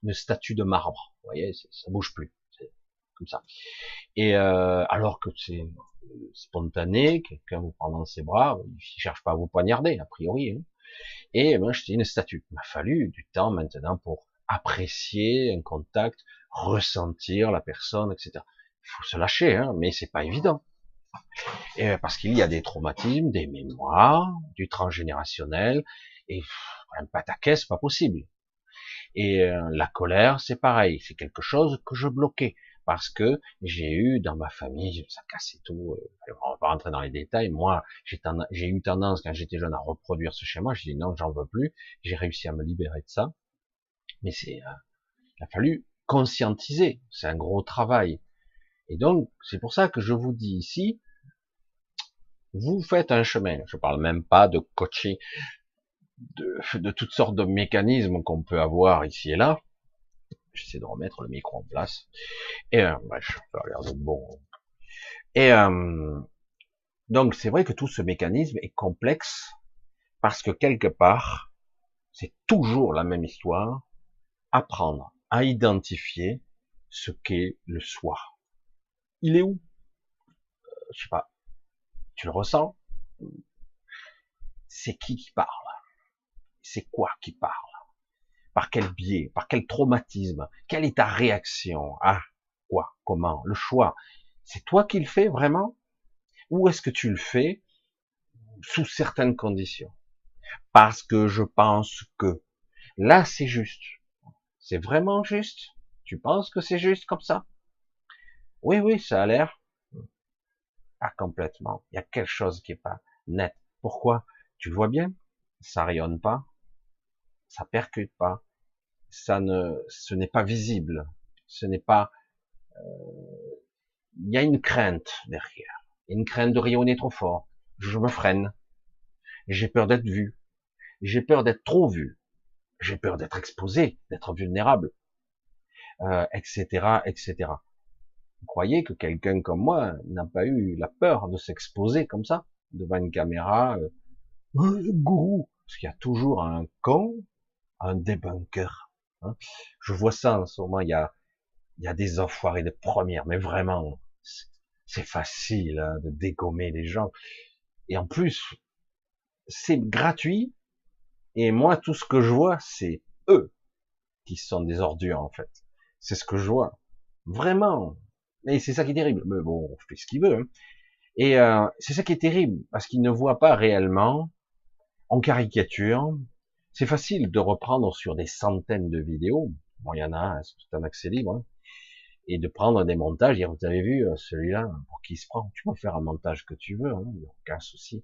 Speaker 1: une statue de marbre. Vous voyez, ça bouge plus, comme ça. Et euh, alors que c'est spontané, quelqu'un vous prend dans ses bras, il cherche pas à vous poignarder, a priori. Hein. Et moi, j'étais une statue. Il m'a fallu du temps maintenant pour apprécier un contact, ressentir la personne, etc. Il faut se lâcher, hein, mais c'est pas évident. Et euh, parce qu'il y a des traumatismes, des mémoires, du transgénérationnel, et un pataquès, pas possible. Et euh, la colère, c'est pareil, c'est quelque chose que je bloquais parce que j'ai eu dans ma famille, ça cassait tout. Euh, on va pas rentrer dans les détails. Moi, j'ai eu tendance quand j'étais jeune à reproduire ce schéma. J'ai dit non, j'en veux plus. J'ai réussi à me libérer de ça. Mais c'est, euh, il a fallu conscientiser. C'est un gros travail. Et donc, c'est pour ça que je vous dis ici, vous faites un chemin. Je parle même pas de coaching, de, de toutes sortes de mécanismes qu'on peut avoir ici et là. J'essaie de remettre le micro en place. Et euh, je regarde bon. Et euh, donc c'est vrai que tout ce mécanisme est complexe parce que quelque part, c'est toujours la même histoire apprendre à identifier ce qu'est le soi. Il est où? Euh, Je sais pas. Tu le ressens? C'est qui qui parle? C'est quoi qui parle? Par quel biais? Par quel traumatisme? Quelle est ta réaction? À quoi? Comment? Le choix. C'est toi qui le fais vraiment? Ou est-ce que tu le fais sous certaines conditions? Parce que je pense que là c'est juste. C'est vraiment juste? Tu penses que c'est juste comme ça? Oui, oui, ça a l'air. Pas complètement. Il y a quelque chose qui est pas net. Pourquoi? Tu le vois bien? Ça rayonne pas, ça percute pas, ça ne, ce n'est pas visible, ce n'est pas. Euh, il y a une crainte derrière, une crainte de rayonner trop fort. Je me freine. J'ai peur d'être vu. J'ai peur d'être trop vu j'ai peur d'être exposé, d'être vulnérable, euh, etc., etc. Vous croyez que quelqu'un comme moi n'a pas eu la peur de s'exposer comme ça devant une caméra, euh, gourou, parce qu'il y a toujours un con, un débunker. Hein. Je vois ça en ce moment. Il y a, y a des enfoirés de première, mais vraiment, c'est facile hein, de dégommer les gens. Et en plus, c'est gratuit et moi, tout ce que je vois, c'est eux qui sont des ordures, en fait. C'est ce que je vois. Vraiment. Et c'est ça qui est terrible. Mais bon, on fait ce qu'il veut. Hein. Et euh, c'est ça qui est terrible, parce qu'ils ne voient pas réellement, en caricature. C'est facile de reprendre sur des centaines de vidéos. Bon, il y en a, c'est tout un accès libre. Hein. et de prendre des montages, dire, vous avez vu euh, celui-là, pour qui se prend, tu peux faire un montage que tu veux, hein, aucun souci,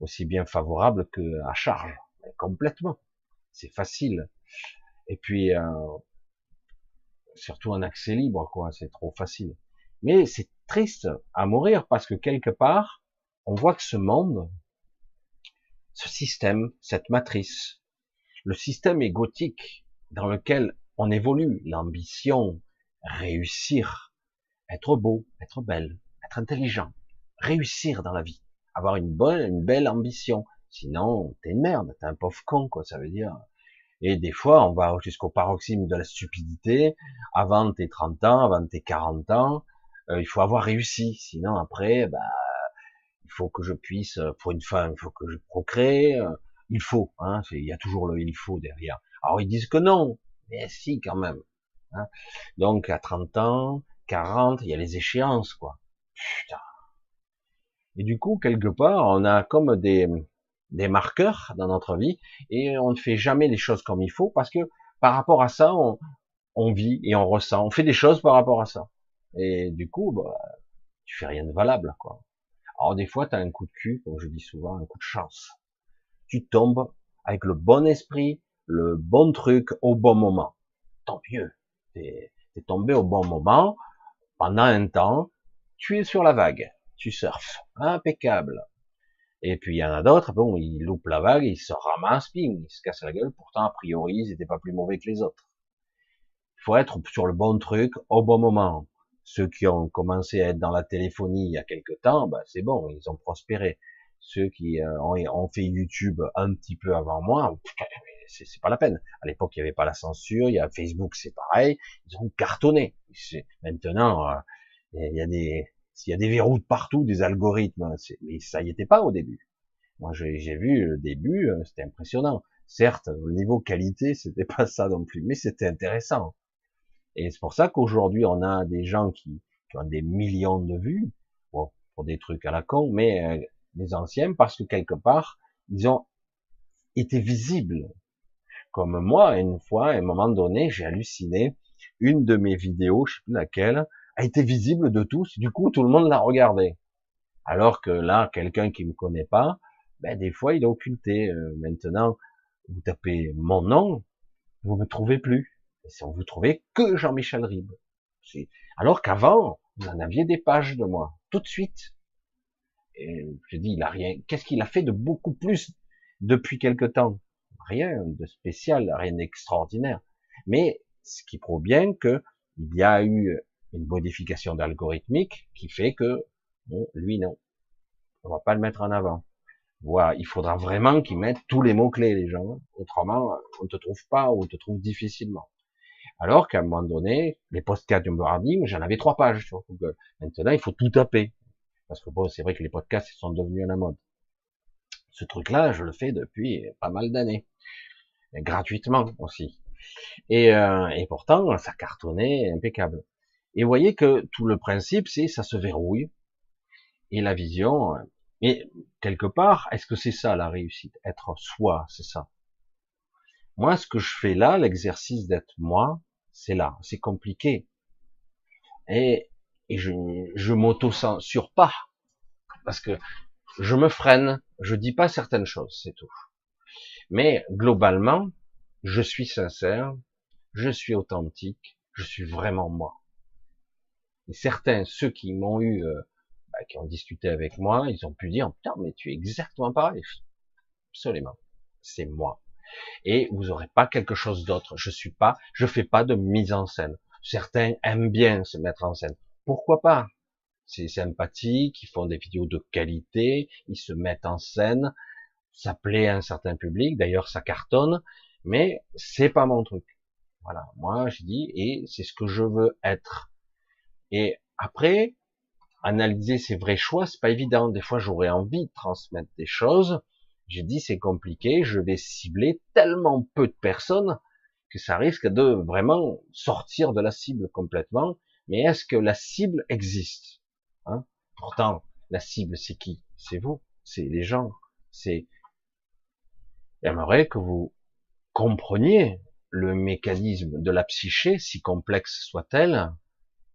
Speaker 1: aussi bien favorable que à charge, complètement. C'est facile. Et puis, euh, surtout un accès libre, quoi, c'est trop facile. Mais c'est triste à mourir parce que quelque part, on voit que ce monde, ce système, cette matrice, le système égotique dans lequel on évolue, l'ambition, réussir, être beau, être belle, être intelligent, réussir dans la vie, avoir une bonne, une belle ambition. Sinon, t'es une merde, t'es un pauvre con, quoi, ça veut dire. Et des fois, on va jusqu'au paroxysme de la stupidité. Avant tes 30 ans, avant tes 40 ans, euh, il faut avoir réussi. Sinon, après, bah, il faut que je puisse, euh, pour une femme, il faut que je procrée. Euh, il faut, hein, il y a toujours le il faut derrière. Alors ils disent que non, mais si quand même. Hein. Donc à 30 ans, 40, il y a les échéances, quoi. Putain. Et du coup, quelque part, on a comme des, des marqueurs dans notre vie et on ne fait jamais les choses comme il faut parce que par rapport à ça, on, on vit et on ressent. On fait des choses par rapport à ça. Et du coup, bah, tu fais rien de valable, quoi. Alors des fois, tu as un coup de cul, comme je dis souvent, un coup de chance. Tu tombes avec le bon esprit, le bon truc au bon moment. Tant mieux. T'es es tombé au bon moment, pendant un temps, tu es sur la vague, tu surfes, impeccable. Et puis il y en a d'autres, bon, ils loupent la vague, ils se ramassent, ping, ils se cassent la gueule, pourtant a priori ils n'étaient pas plus mauvais que les autres. Il faut être sur le bon truc au bon moment. Ceux qui ont commencé à être dans la téléphonie il y a quelque temps, ben c'est bon, ils ont prospéré. Ceux qui euh, ont, fait YouTube un petit peu avant moi, c'est pas la peine. À l'époque, il n'y avait pas la censure, il y a Facebook, c'est pareil, ils ont cartonné. Maintenant, euh, il y a des, il y a des verrous de partout, des algorithmes, mais ça y était pas au début. Moi, j'ai vu le début, euh, c'était impressionnant. Certes, au niveau qualité, c'était pas ça non plus, mais c'était intéressant. Et c'est pour ça qu'aujourd'hui, on a des gens qui, qui, ont des millions de vues, bon, pour des trucs à la con, mais euh, les anciens, parce que quelque part, ils ont été visibles. Comme moi, une fois, à un moment donné, j'ai halluciné, une de mes vidéos, je sais plus laquelle, a été visible de tous. Du coup, tout le monde l'a regardé. Alors que là, quelqu'un qui me connaît pas, ben, des fois, il est occulté. Euh, maintenant, vous tapez mon nom, vous me trouvez plus. Et on vous trouvez que Jean-Michel Ribes. Alors qu'avant, vous en aviez des pages de moi, tout de suite. Je dis, il a rien. Qu'est-ce qu'il a fait de beaucoup plus depuis quelque temps? Rien de spécial, rien d'extraordinaire. Mais ce qui prouve bien que il y a eu une modification d'algorithmique qui fait que bon, lui non, on va pas le mettre en avant. Voilà, il faudra vraiment qu'ils mettent tous les mots clés les gens, autrement on ne te trouve pas ou on te trouve difficilement. Alors qu'à un moment donné, les podcasts du j'en avais trois pages sur Google. Maintenant, il faut tout taper. Parce que c'est vrai que les podcasts sont devenus à la mode. Ce truc-là, je le fais depuis pas mal d'années. Gratuitement aussi. Et, euh, pourtant, ça cartonnait impeccable. Et vous voyez que tout le principe, c'est ça se verrouille. Et la vision, mais quelque part, est-ce que c'est ça la réussite? Être soi, c'est ça. Moi, ce que je fais là, l'exercice d'être moi, c'est là. C'est compliqué. Et, et je, je m'auto-censure pas. Parce que je me freine, je dis pas certaines choses, c'est tout. Mais globalement, je suis sincère, je suis authentique, je suis vraiment moi. Et certains, ceux qui m'ont eu, euh, bah, qui ont discuté avec moi, ils ont pu dire, putain, mais tu es exactement pareil. Absolument. C'est moi. Et vous n'aurez pas quelque chose d'autre. Je suis pas, je fais pas de mise en scène. Certains aiment bien se mettre en scène. Pourquoi pas? C'est sympathique, ils font des vidéos de qualité, ils se mettent en scène, ça plaît à un certain public, d'ailleurs ça cartonne, mais c'est pas mon truc. Voilà, moi je dis, et c'est ce que je veux être. Et après, analyser ses vrais choix, c'est pas évident. Des fois, j'aurais envie de transmettre des choses. J'ai dit, c'est compliqué, je vais cibler tellement peu de personnes que ça risque de vraiment sortir de la cible complètement. Mais est-ce que la cible existe hein? Pourtant, la cible, c'est qui? C'est vous, c'est les gens. C'est. J'aimerais que vous compreniez le mécanisme de la psyché, si complexe soit-elle,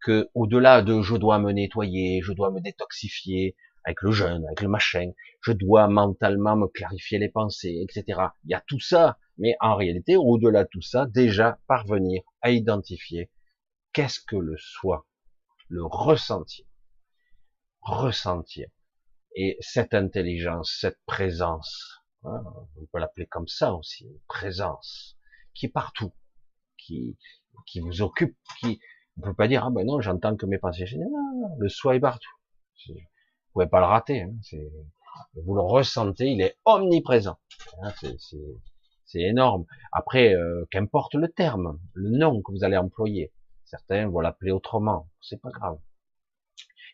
Speaker 1: que au-delà de je dois me nettoyer, je dois me détoxifier avec le jeûne, avec le machin, je dois mentalement me clarifier les pensées, etc. Il y a tout ça, mais en réalité, au-delà de tout ça, déjà parvenir à identifier qu'est-ce que le soi, le ressentir, ressentir, et cette intelligence, cette présence, hein, on peut l'appeler comme ça aussi, présence, qui est partout, qui, qui vous occupe, qui, on peut pas dire, ah ben non, j'entends que mes pensées, non, le soi est partout. Vous pouvez pas le rater, hein, vous le ressentez, il est omniprésent. Hein, c'est énorme. Après, euh, qu'importe le terme, le nom que vous allez employer. Certains vont l'appeler autrement, c'est pas grave.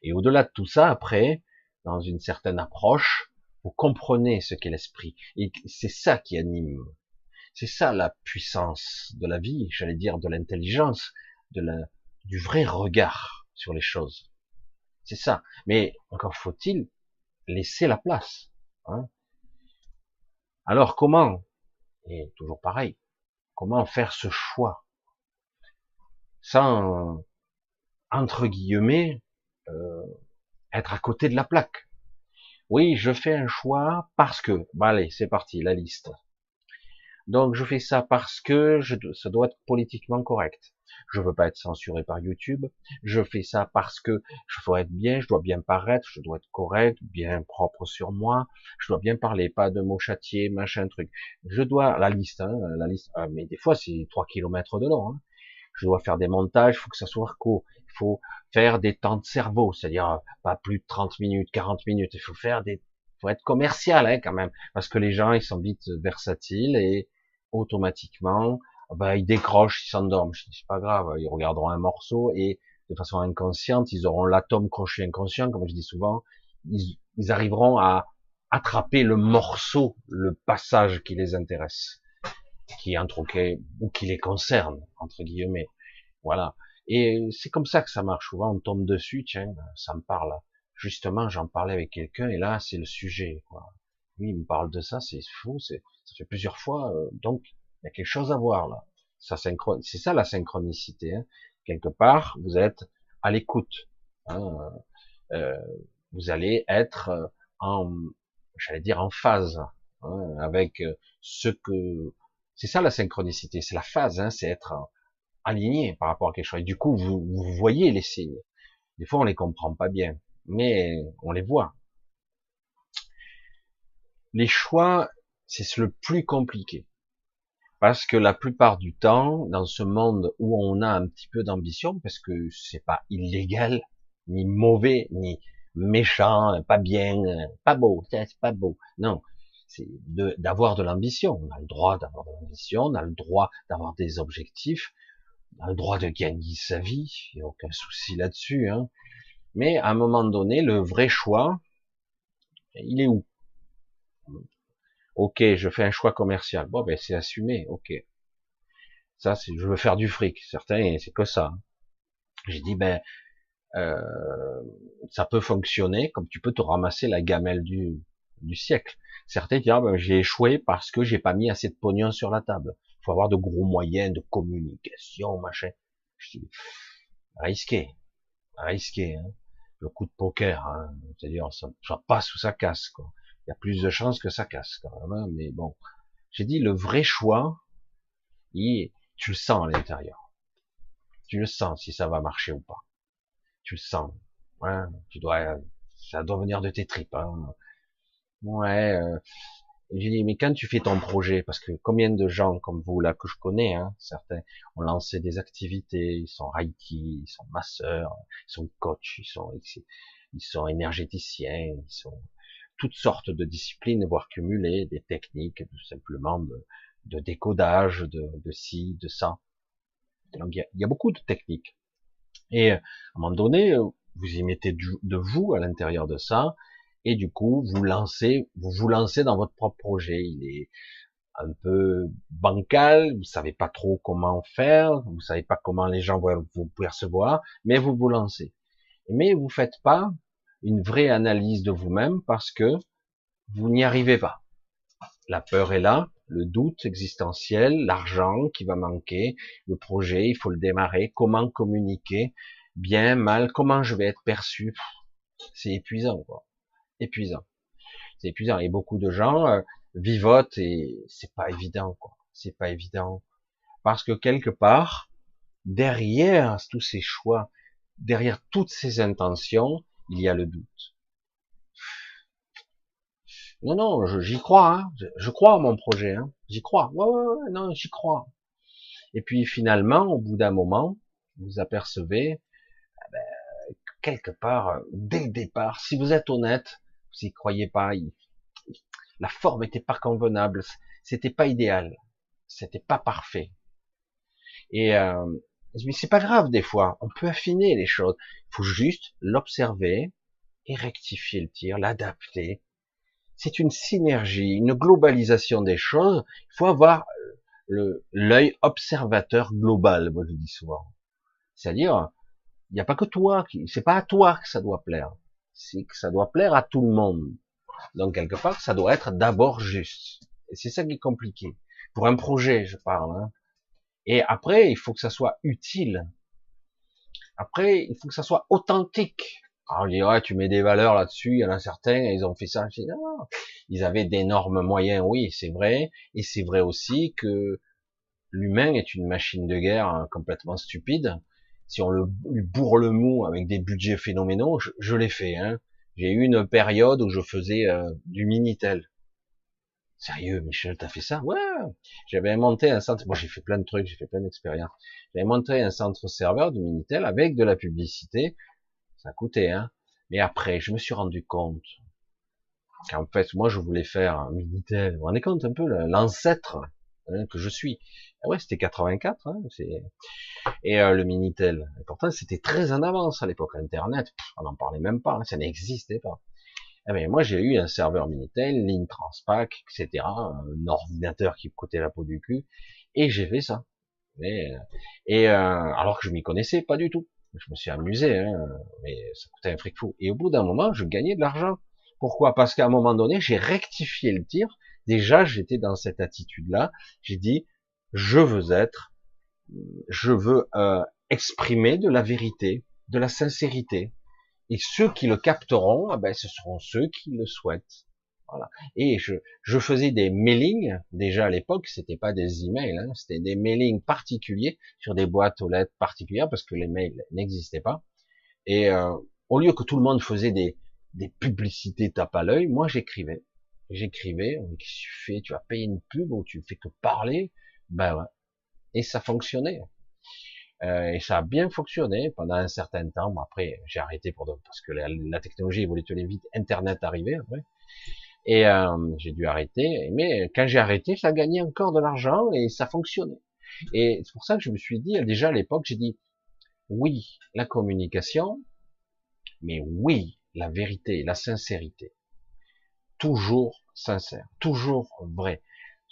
Speaker 1: Et au-delà de tout ça, après, dans une certaine approche, vous comprenez ce qu'est l'esprit. Et c'est ça qui anime. C'est ça la puissance de la vie, j'allais dire de l'intelligence, de la, du vrai regard sur les choses. C'est ça. Mais encore faut-il laisser la place. Hein. Alors comment Et toujours pareil. Comment faire ce choix? Sans entre guillemets euh, être à côté de la plaque. Oui, je fais un choix parce que. Bon, allez, c'est parti, la liste. Donc je fais ça parce que je, ça doit être politiquement correct. Je veux pas être censuré par YouTube. Je fais ça parce que je dois être bien, je dois bien paraître, je dois être correct, bien propre sur moi. Je dois bien parler, pas de mots châtiés, machin truc. Je dois la liste, hein, la liste. Ah, mais des fois c'est 3 kilomètres de long. Hein. Je dois faire des montages, il faut que ça soit court. Il faut faire des temps de cerveau, c'est-à-dire euh, pas plus de 30 minutes, 40 minutes. Il faut faire des, faut être commercial hein, quand même, parce que les gens ils sont vite versatiles et automatiquement, bah, ils décrochent, ils s'endorment. C'est pas grave, ils regarderont un morceau et de façon inconsciente, ils auront l'atome crochet inconscient, comme je dis souvent, ils, ils arriveront à attraper le morceau, le passage qui les intéresse, qui entre ou qui les concerne entre guillemets. Voilà. Et c'est comme ça que ça marche. Souvent, on tombe dessus, tiens, ça me parle. Justement, j'en parlais avec quelqu'un, et là, c'est le sujet. Quoi. Lui, il me parle de ça, c'est fou, c'est, ça fait plusieurs fois, euh, donc il y a quelque chose à voir là. Ça synchrone, c'est ça la synchronicité. Hein. Quelque part, vous êtes à l'écoute. Hein. Euh, vous allez être en, j'allais dire, en phase hein, avec ce que. C'est ça la synchronicité, c'est la phase, hein, c'est être aligné par rapport à quelque chose. Et du coup, vous, vous voyez les signes. Des fois, on les comprend pas bien, mais on les voit. Les choix, c'est le plus compliqué. Parce que la plupart du temps, dans ce monde où on a un petit peu d'ambition, parce que c'est pas illégal, ni mauvais, ni méchant, pas bien, pas beau, c'est pas beau. Non, c'est d'avoir de, l'ambition. On a le droit d'avoir de l'ambition, on a le droit d'avoir des objectifs, a le droit de gagner sa vie, il n'y a aucun souci là-dessus. Hein. Mais à un moment donné, le vrai choix, il est où? Ok, je fais un choix commercial. Bon, ben c'est assumé. Ok, ça, c'est je veux faire du fric. Certains, c'est que ça. J'ai dit ben euh, ça peut fonctionner, comme tu peux te ramasser la gamelle du, du siècle. Certains disent ah, ben, j'ai échoué parce que j'ai pas mis assez de pognon sur la table faut avoir de gros moyens de communication, machin. Je dis, risqué, risqué. Hein. Le coup de poker, hein. c'est-à-dire ça, ça, passe ou ça casse. Quoi. Il y a plus de chances que ça casse quand même. Hein. Mais bon, j'ai dit le vrai choix, il, tu le sens à l'intérieur. Tu le sens si ça va marcher ou pas. Tu le sens. Ouais, tu dois, ça doit venir de tes tripes. Hein. Ouais, euh, j'ai dit, mais quand tu fais ton projet, parce que combien de gens comme vous là que je connais, hein, certains ont lancé des activités, ils sont reiki, ils sont masseurs, ils sont coachs, ils sont, énergéticiens, ils sont toutes sortes de disciplines, voire cumulées, des techniques, tout simplement de, de décodage, de, de ci, de ça. Donc il y, a, beaucoup de techniques. Et à un moment donné, vous y mettez de vous à l'intérieur de ça, et du coup vous lancez, vous vous lancez dans votre propre projet. Il est un peu bancal, vous savez pas trop comment faire, vous savez pas comment les gens vont vous percevoir, mais vous vous lancez. Mais vous faites pas une vraie analyse de vous-même parce que vous n'y arrivez pas. La peur est là, le doute existentiel, l'argent qui va manquer, le projet, il faut le démarrer, comment communiquer, bien, mal, comment je vais être perçu? C'est épuisant, quoi. Épuisant. C'est épuisant. Et beaucoup de gens euh, vivotent et c'est pas évident, quoi. C'est pas évident. Parce que quelque part, derrière tous ces choix, derrière toutes ces intentions, il y a le doute. Non, non, j'y crois, hein. je, crois à mon projet, hein. j'y crois. Ouais, ouais, ouais, non, j'y crois. Et puis finalement, au bout d'un moment, vous apercevez, eh ben, quelque part, dès le départ, si vous êtes honnête, vous n'y croyez pas, la forme n'était pas convenable, c'était pas idéal, c'était pas parfait. Et euh, mais c'est pas grave des fois, on peut affiner les choses. Il faut juste l'observer et rectifier le tir, l'adapter. C'est une synergie, une globalisation des choses. Il faut avoir l'œil observateur global, moi je dis souvent. C'est-à-dire, il n'y a pas que toi qui, c'est pas à toi que ça doit plaire, c'est que ça doit plaire à tout le monde. Donc quelque part, ça doit être d'abord juste. Et c'est ça qui est compliqué. Pour un projet, je parle. Hein. Et après, il faut que ça soit utile. Après, il faut que ça soit authentique. Alors, on dirait, tu mets des valeurs là-dessus, il y en a certains, ils ont fait ça. Ils avaient d'énormes moyens, oui, c'est vrai. Et c'est vrai aussi que l'humain est une machine de guerre hein, complètement stupide. Si on le, bourre le mou avec des budgets phénoménaux, je, l'ai fait. Hein. J'ai eu une période où je faisais euh, du Minitel. Sérieux, Michel, t'as fait ça? Ouais. J'avais monté un centre. Moi, j'ai fait plein de trucs, j'ai fait plein d'expériences. J'avais monté un centre serveur du Minitel avec de la publicité. Ça coûtait, hein. Mais après, je me suis rendu compte qu'en fait, moi, je voulais faire un Minitel. Vous vous rendez compte un peu l'ancêtre hein, que je suis? Ouais, c'était 84. Hein, et euh, le Minitel. Pourtant, c'était très en avance à l'époque. Internet, on n'en parlait même pas. Hein, ça n'existait pas. Eh moi, j'ai eu un serveur Minitel, ligne Transpac, etc., un ordinateur qui coûtait la peau du cul, et j'ai fait ça. Et, et euh, alors que je m'y connaissais pas du tout. Je me suis amusé, hein, mais ça coûtait un fric fou. Et au bout d'un moment, je gagnais de l'argent. Pourquoi? Parce qu'à un moment donné, j'ai rectifié le tir. Déjà, j'étais dans cette attitude-là. J'ai dit, je veux être, je veux euh, exprimer de la vérité, de la sincérité. Et ceux qui le capteront, ah ben, ce seront ceux qui le souhaitent. Voilà. Et je, je faisais des mailings, déjà à l'époque, c'était pas des emails, hein, c'était des mailings particuliers sur des boîtes aux lettres particulières parce que les mails n'existaient pas. Et euh, au lieu que tout le monde faisait des, des publicités tape à l'œil, moi j'écrivais. J'écrivais, qu'est-ce que tu fais? Tu vas payer une pub ou tu fais que parler? Ben ouais. Et ça fonctionnait. Euh, et ça a bien fonctionné pendant un certain temps. après, j'ai arrêté pour parce que la, technologie évolue très vite. Internet arrivait après. Et euh, j'ai dû arrêter. Mais quand j'ai arrêté, ça gagnait encore de l'argent et ça fonctionnait. Et c'est pour ça que je me suis dit, déjà à l'époque, j'ai dit, oui, la communication, mais oui, la vérité, la sincérité. Toujours sincère, toujours vrai.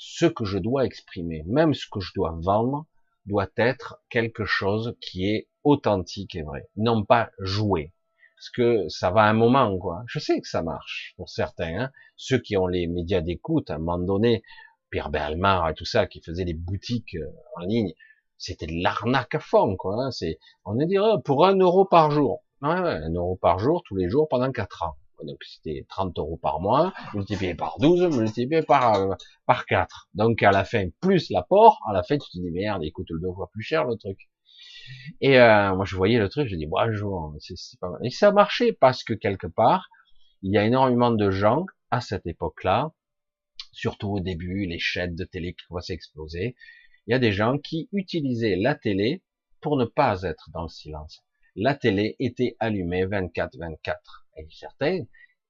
Speaker 1: Ce que je dois exprimer, même ce que je dois vendre, doit être quelque chose qui est authentique et vrai, non pas joué. Parce que ça va un moment, quoi. Je sais que ça marche pour certains. Hein. Ceux qui ont les médias d'écoute, à un moment donné, Pierre Belmar et tout ça, qui faisaient des boutiques euh, en ligne, c'était de l'arnaque à fond, quoi. Hein. C'est, on est dirait pour un euro par jour. Ouais, un euro par jour, tous les jours, pendant quatre ans. Donc c'était 30 euros par mois, multiplié par 12, multiplié par, euh, par 4. Donc à la fin, plus l'apport, à la fin tu te dis merde, écoute le deux fois plus cher le truc. Et euh, moi je voyais le truc, je dis bonjour, c'est pas mal. Et ça a marché parce que quelque part, il y a énormément de gens à cette époque-là, surtout au début, les chaînes de télé qui commençaient à exploser, il y a des gens qui utilisaient la télé pour ne pas être dans le silence. La télé était allumée 24-24. Et certains,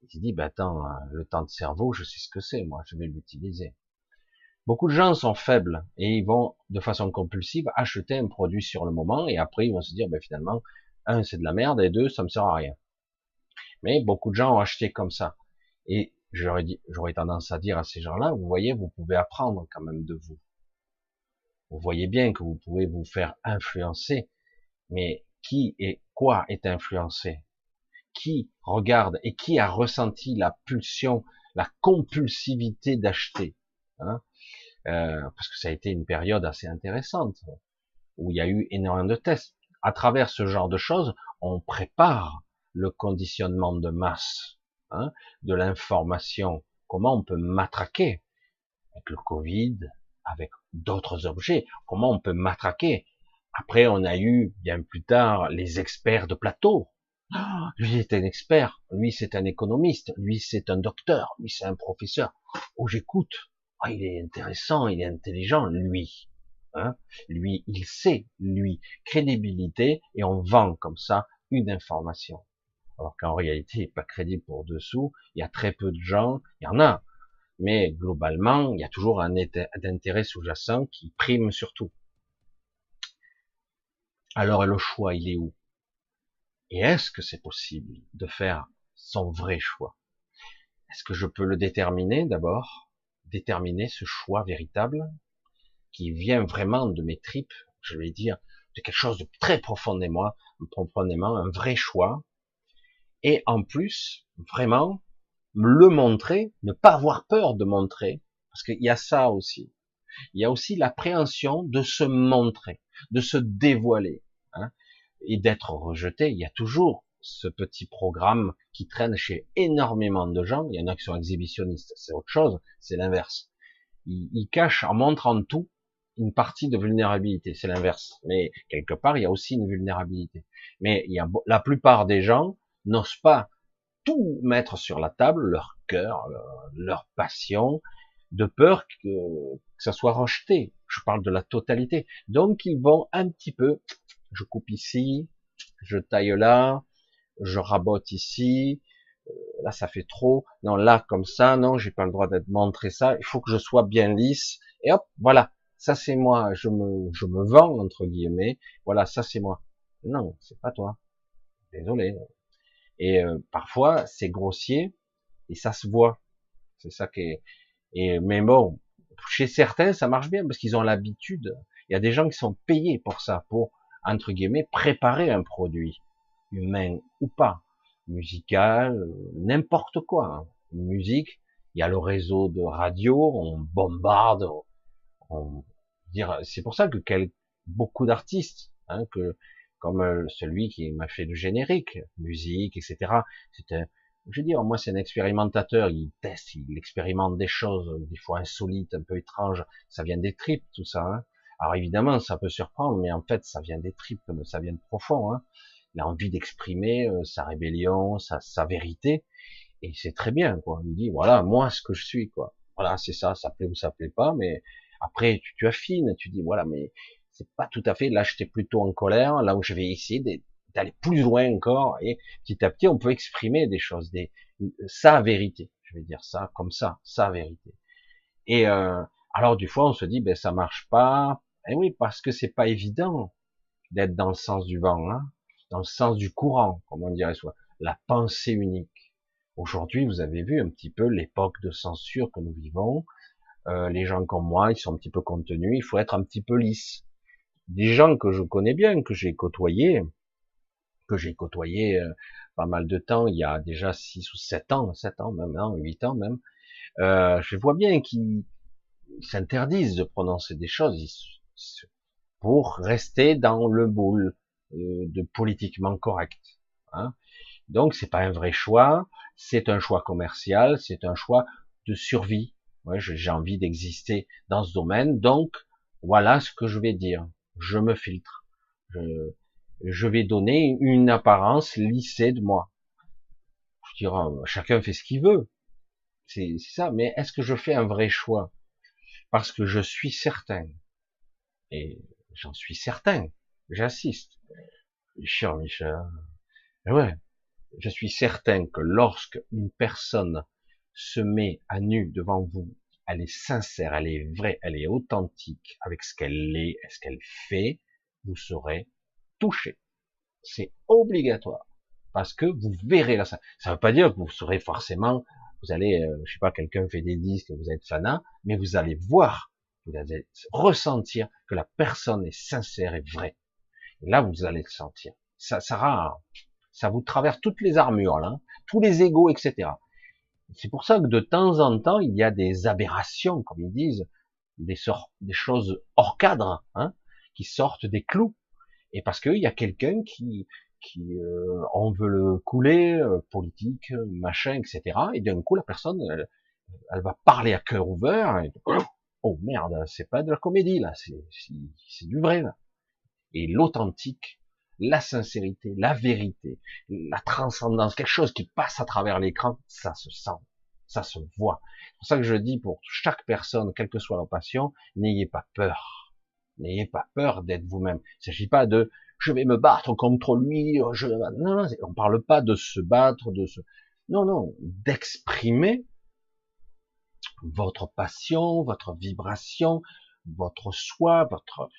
Speaker 1: se disent, bah attends, euh, le temps de cerveau, je sais ce que c'est, moi, je vais l'utiliser. Beaucoup de gens sont faibles et ils vont, de façon compulsive, acheter un produit sur le moment et après ils vont se dire, ben finalement, un, c'est de la merde et deux, ça me sert à rien. Mais beaucoup de gens ont acheté comme ça. Et j'aurais dit, j'aurais tendance à dire à ces gens-là, vous voyez, vous pouvez apprendre quand même de vous. Vous voyez bien que vous pouvez vous faire influencer, mais qui et quoi est influencé? Qui regarde et qui a ressenti la pulsion, la compulsivité d'acheter, hein euh, parce que ça a été une période assez intéressante où il y a eu énormément de tests. à travers ce genre de choses, on prépare le conditionnement de masse, hein, de l'information. Comment on peut matraquer avec le Covid, avec d'autres objets? Comment on peut matraquer? Après, on a eu bien plus tard les experts de plateau. Ah, lui est un expert, lui c'est un économiste, lui c'est un docteur, lui c'est un professeur. Oh, j'écoute. Ah, il est intéressant, il est intelligent, lui. Hein? Lui, il sait, lui, crédibilité, et on vend comme ça une information. Alors qu'en réalité, il n'est pas crédible pour dessous, il y a très peu de gens, il y en a, mais globalement, il y a toujours un intérêt sous-jacent qui prime sur tout. Alors le choix, il est où? Et est-ce que c'est possible de faire son vrai choix? Est-ce que je peux le déterminer? D'abord Déterminer ce choix véritable qui vient vraiment de mes tripes, je vais dire, de quelque chose de très profondément, profondément un vrai choix, et en plus, vraiment, le montrer, ne pas avoir peur de montrer, parce qu'il y a ça aussi. Il y a aussi l'appréhension de se montrer, de se dévoiler, hein, et d'être rejeté. Il y a toujours ce petit programme qui traîne chez énormément de gens. Il y en a qui sont exhibitionnistes, c'est autre chose, c'est l'inverse. Ils, cachent en montrant tout une partie de vulnérabilité, c'est l'inverse. Mais quelque part, il y a aussi une vulnérabilité. Mais il y a, la plupart des gens n'osent pas tout mettre sur la table, leur cœur, leur, passion, de peur que ça soit rejeté. Je parle de la totalité. Donc ils vont un petit peu, je coupe ici, je taille là, je rabote ici, euh, là ça fait trop, non là comme ça, non j'ai pas le droit d'être montré ça, il faut que je sois bien lisse, et hop, voilà, ça c'est moi, je me, je me vends entre guillemets, voilà, ça c'est moi. Non, c'est pas toi. Désolé. Et euh, parfois c'est grossier et ça se voit. C'est ça qui est. Et mais bon, chez certains ça marche bien parce qu'ils ont l'habitude. Il y a des gens qui sont payés pour ça, pour entre guillemets préparer un produit humain ou pas, musical, n'importe quoi. Hein. Musique, il y a le réseau de radio, on bombarde, dire, c'est pour ça que quel, beaucoup d'artistes, hein, que comme euh, celui qui m'a fait le générique, musique, etc. C'est je veux dire, moi c'est un expérimentateur, il teste, il expérimente des choses, des fois insolites, un peu étranges. Ça vient des tripes, tout ça. Hein. Alors évidemment, ça peut surprendre, mais en fait, ça vient des tripes, ça vient de profond. Hein. Il a envie d'exprimer euh, sa rébellion, sa, sa vérité, et c'est très bien, quoi. Il dit, voilà, moi, ce que je suis, quoi. Voilà, c'est ça, ça plaît ou ça plaît pas, mais après, tu, affines, tu dis, voilà, mais c'est pas tout à fait, là, j'étais plutôt en colère, là où je vais essayer d'aller plus loin encore, et petit à petit, on peut exprimer des choses, des, sa vérité, je vais dire ça, comme ça, sa vérité. Et euh, alors, du fois, on se dit, ben, ça marche pas, eh oui, parce que c'est pas évident d'être dans le sens du vent, hein, dans le sens du courant, comme on dirait soit, la pensée unique. Aujourd'hui, vous avez vu un petit peu l'époque de censure que nous vivons, euh, les gens comme moi, ils sont un petit peu contenus, il faut être un petit peu lisse. Des gens que je connais bien, que j'ai côtoyés, que j'ai côtoyé euh, pas mal de temps, il y a déjà 6 ou 7 ans, 7 ans même, non, 8 ans même, euh, je vois bien qu'ils s'interdisent de prononcer des choses pour rester dans le boule de politiquement correct. Hein. Donc c'est pas un vrai choix, c'est un choix commercial, c'est un choix de survie, Ouais, j'ai envie d'exister dans ce domaine, donc voilà ce que je vais dire. Je me filtre. Je, je vais donner une apparence lissée de moi. Je dirais, chacun fait ce qu'il veut. C'est ça. Mais est-ce que je fais un vrai choix? Parce que je suis certain, et j'en suis certain, j'assiste. Cher Michel, ouais, je suis certain que lorsque une personne se met à nu devant vous, elle est sincère, elle est vraie, elle est authentique avec ce qu'elle est, ce qu'elle fait, vous serez touché. C'est obligatoire. Parce que vous verrez là ça. Ça veut pas dire que vous serez forcément, vous allez, euh, je sais pas, quelqu'un fait des disques, vous êtes fanat, mais vous allez voir, vous allez ressentir que la personne est sincère et vraie. Et là, vous allez le sentir. Ça, ça, ça vous traverse toutes les armures, là, tous les égaux, etc. C'est pour ça que de temps en temps, il y a des aberrations, comme ils disent, des, sortes, des choses hors cadre, hein, qui sortent des clous. Et parce qu'il y a quelqu'un qui, qui euh, on veut le couler, euh, politique, machin, etc. Et d'un coup, la personne, elle, elle, va parler à cœur ouvert. Oh merde, c'est pas de la comédie là, c'est du vrai là. Et l'authentique, la sincérité, la vérité, la transcendance, quelque chose qui passe à travers l'écran, ça se sent, ça se voit. C'est pour ça que je dis pour chaque personne, quelle que soit leur passion, n'ayez pas peur. N'ayez pas peur d'être vous-même. Il ne s'agit pas de je vais me battre contre lui. Je... Non, non, on parle pas de se battre, de se. Non, non, d'exprimer votre passion, votre vibration, votre soi, votre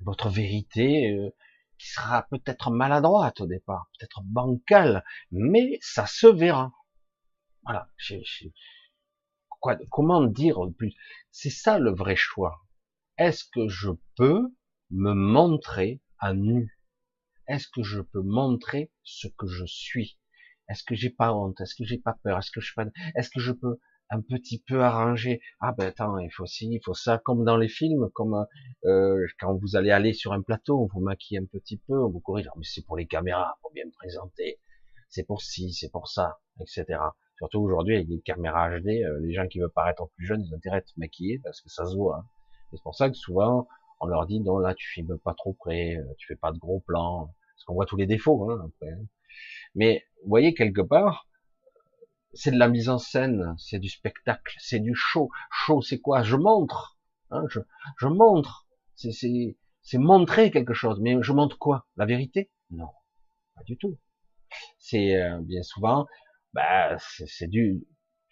Speaker 1: votre vérité, euh, qui sera peut-être maladroite au départ, peut-être bancale, mais ça se verra. Voilà. Quoi, comment dire plus? C'est ça le vrai choix. Est-ce que je peux me montrer à nu? Est-ce que je peux montrer ce que je suis? Est-ce que j'ai pas honte? Est-ce que j'ai pas peur? Est-ce que je Est-ce que je peux un petit peu arrangé. Ah ben attends, il faut ci, il faut ça, comme dans les films, comme euh, quand vous allez aller sur un plateau, on vous maquille un petit peu, on vous corrige. Ah, mais c'est pour les caméras, pour bien me présenter. C'est pour ci, c'est pour ça, etc. Surtout aujourd'hui avec les caméras HD, euh, les gens qui veulent paraître plus jeunes, ils ont intérêt à te maquiller parce que ça se voit. Hein. C'est pour ça que souvent on leur dit non là tu filmes pas trop près, euh, tu fais pas de gros plans, parce qu'on voit tous les défauts hein, après. Hein. Mais vous voyez quelque part, c'est de la mise en scène, c'est du spectacle, c'est du show. Show, c'est quoi? Je montre, hein, je, je montre. C'est montrer quelque chose. Mais je montre quoi? La vérité? Non, pas du tout. C'est euh, bien souvent, bah, c'est du,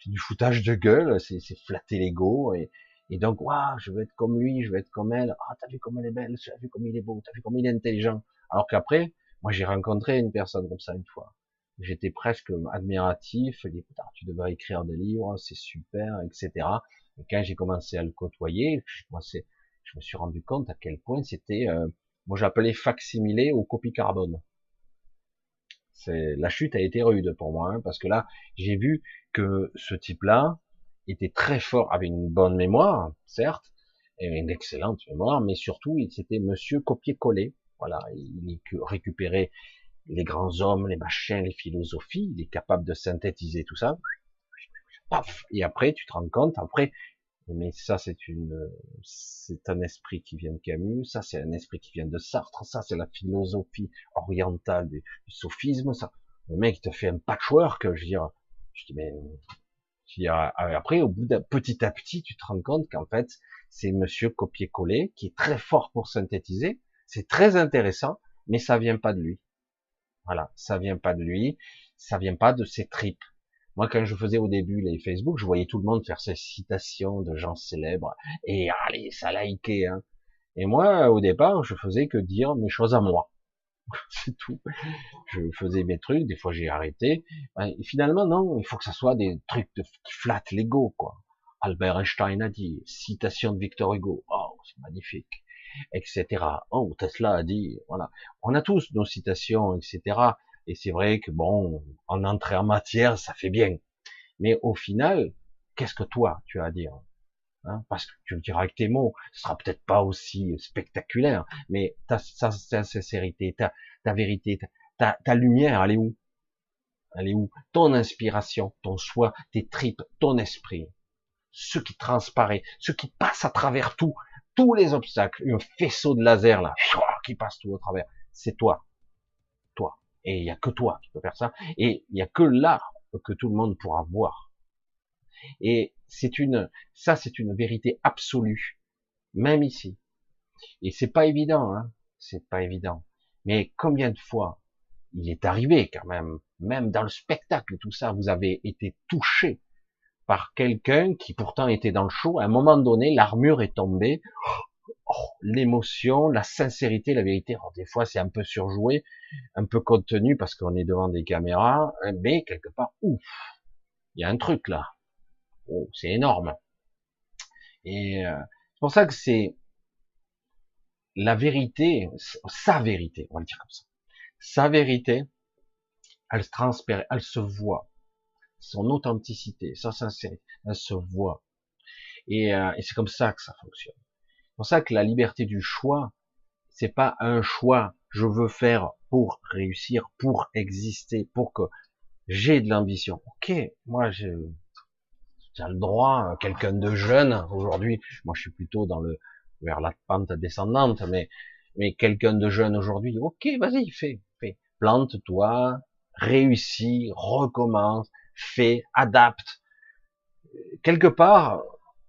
Speaker 1: du foutage de gueule, c'est flatter l'ego et, et donc, je veux être comme lui, je veux être comme elle. Ah, t'as vu comme elle est belle, t'as vu comme il est beau, t'as vu comme il est intelligent. Alors qu'après, moi j'ai rencontré une personne comme ça une fois j'étais presque admiratif, dis, tu devrais écrire des livres, c'est super, etc. Et quand j'ai commencé à le côtoyer, je, me suis rendu compte à quel point c'était, euh, moi j'appelais facsimilé ou copie carbone. C'est, la chute a été rude pour moi, hein, parce que là, j'ai vu que ce type-là était très fort, avait une bonne mémoire, certes, et une excellente mémoire, mais surtout, il c'était monsieur copier-coller. Voilà, il récupérait les grands hommes, les machins, les philosophies, il est capable de synthétiser tout ça. Paf Et après, tu te rends compte, après, mais ça c'est un esprit qui vient de Camus, ça c'est un esprit qui vient de Sartre, ça c'est la philosophie orientale du, sophisme, ça. Le mec te fait un patchwork, je veux dire, je dis mais, je après au bout d'un petit à petit, tu te rends compte qu'en fait c'est Monsieur copier-coller qui est très fort pour synthétiser, c'est très intéressant, mais ça vient pas de lui. Voilà, ça vient pas de lui, ça vient pas de ses tripes. Moi, quand je faisais au début les Facebook, je voyais tout le monde faire ces citations de gens célèbres et allez, ça liker. Hein. Et moi, au départ, je faisais que dire mes choses à moi. [LAUGHS] C'est tout. Je faisais mes trucs, des fois j'ai arrêté. Et finalement, non, il faut que ça soit des trucs qui flattent l'ego, quoi. Albert Einstein a dit, citation de Victor Hugo. Oh, c'est magnifique etc. Oh, Tesla a dit, voilà. On a tous nos citations, etc. Et c'est vrai que bon, en entrée en matière, ça fait bien. Mais au final, qu'est-ce que toi, tu as à dire hein? Parce que tu le diras avec tes mots, ce sera peut-être pas aussi spectaculaire, mais ta, sincérité, ta, ta vérité, ta, ta lumière, elle est où? Elle est où? Ton inspiration, ton soi, tes tripes, ton esprit, ce qui transparaît, ce qui passe à travers tout, tous les obstacles, un faisceau de laser là, qui passe tout au travers, c'est toi. Toi. Et il n'y a que toi qui peux faire ça. Et il n'y a que là que tout le monde pourra voir. Et c'est une, ça c'est une vérité absolue, même ici. Et c'est pas évident, hein. C'est pas évident. Mais combien de fois il est arrivé quand même, même dans le spectacle, tout ça, vous avez été touché par quelqu'un qui pourtant était dans le show. À un moment donné, l'armure est tombée. [GASPS] Oh, l'émotion, la sincérité, la vérité. Alors, des fois, c'est un peu surjoué, un peu contenu parce qu'on est devant des caméras, mais quelque part, ouf, il y a un truc là. Oh, c'est énorme. Et euh, c'est pour ça que c'est la vérité, sa vérité, on va le dire comme ça. Sa vérité, elle se transpère, elle se voit son authenticité, sa sincérité, elle se voit. Et, euh, et c'est comme ça que ça fonctionne. C'est pour ça que la liberté du choix, c'est pas un choix je veux faire pour réussir, pour exister, pour que j'ai de l'ambition. Ok, moi j'ai le droit, quelqu'un de jeune aujourd'hui, moi je suis plutôt dans le vers la pente descendante, mais mais quelqu'un de jeune aujourd'hui, ok, vas-y, fais, fais, plante-toi, réussis, recommence, fais, adapte. Quelque part,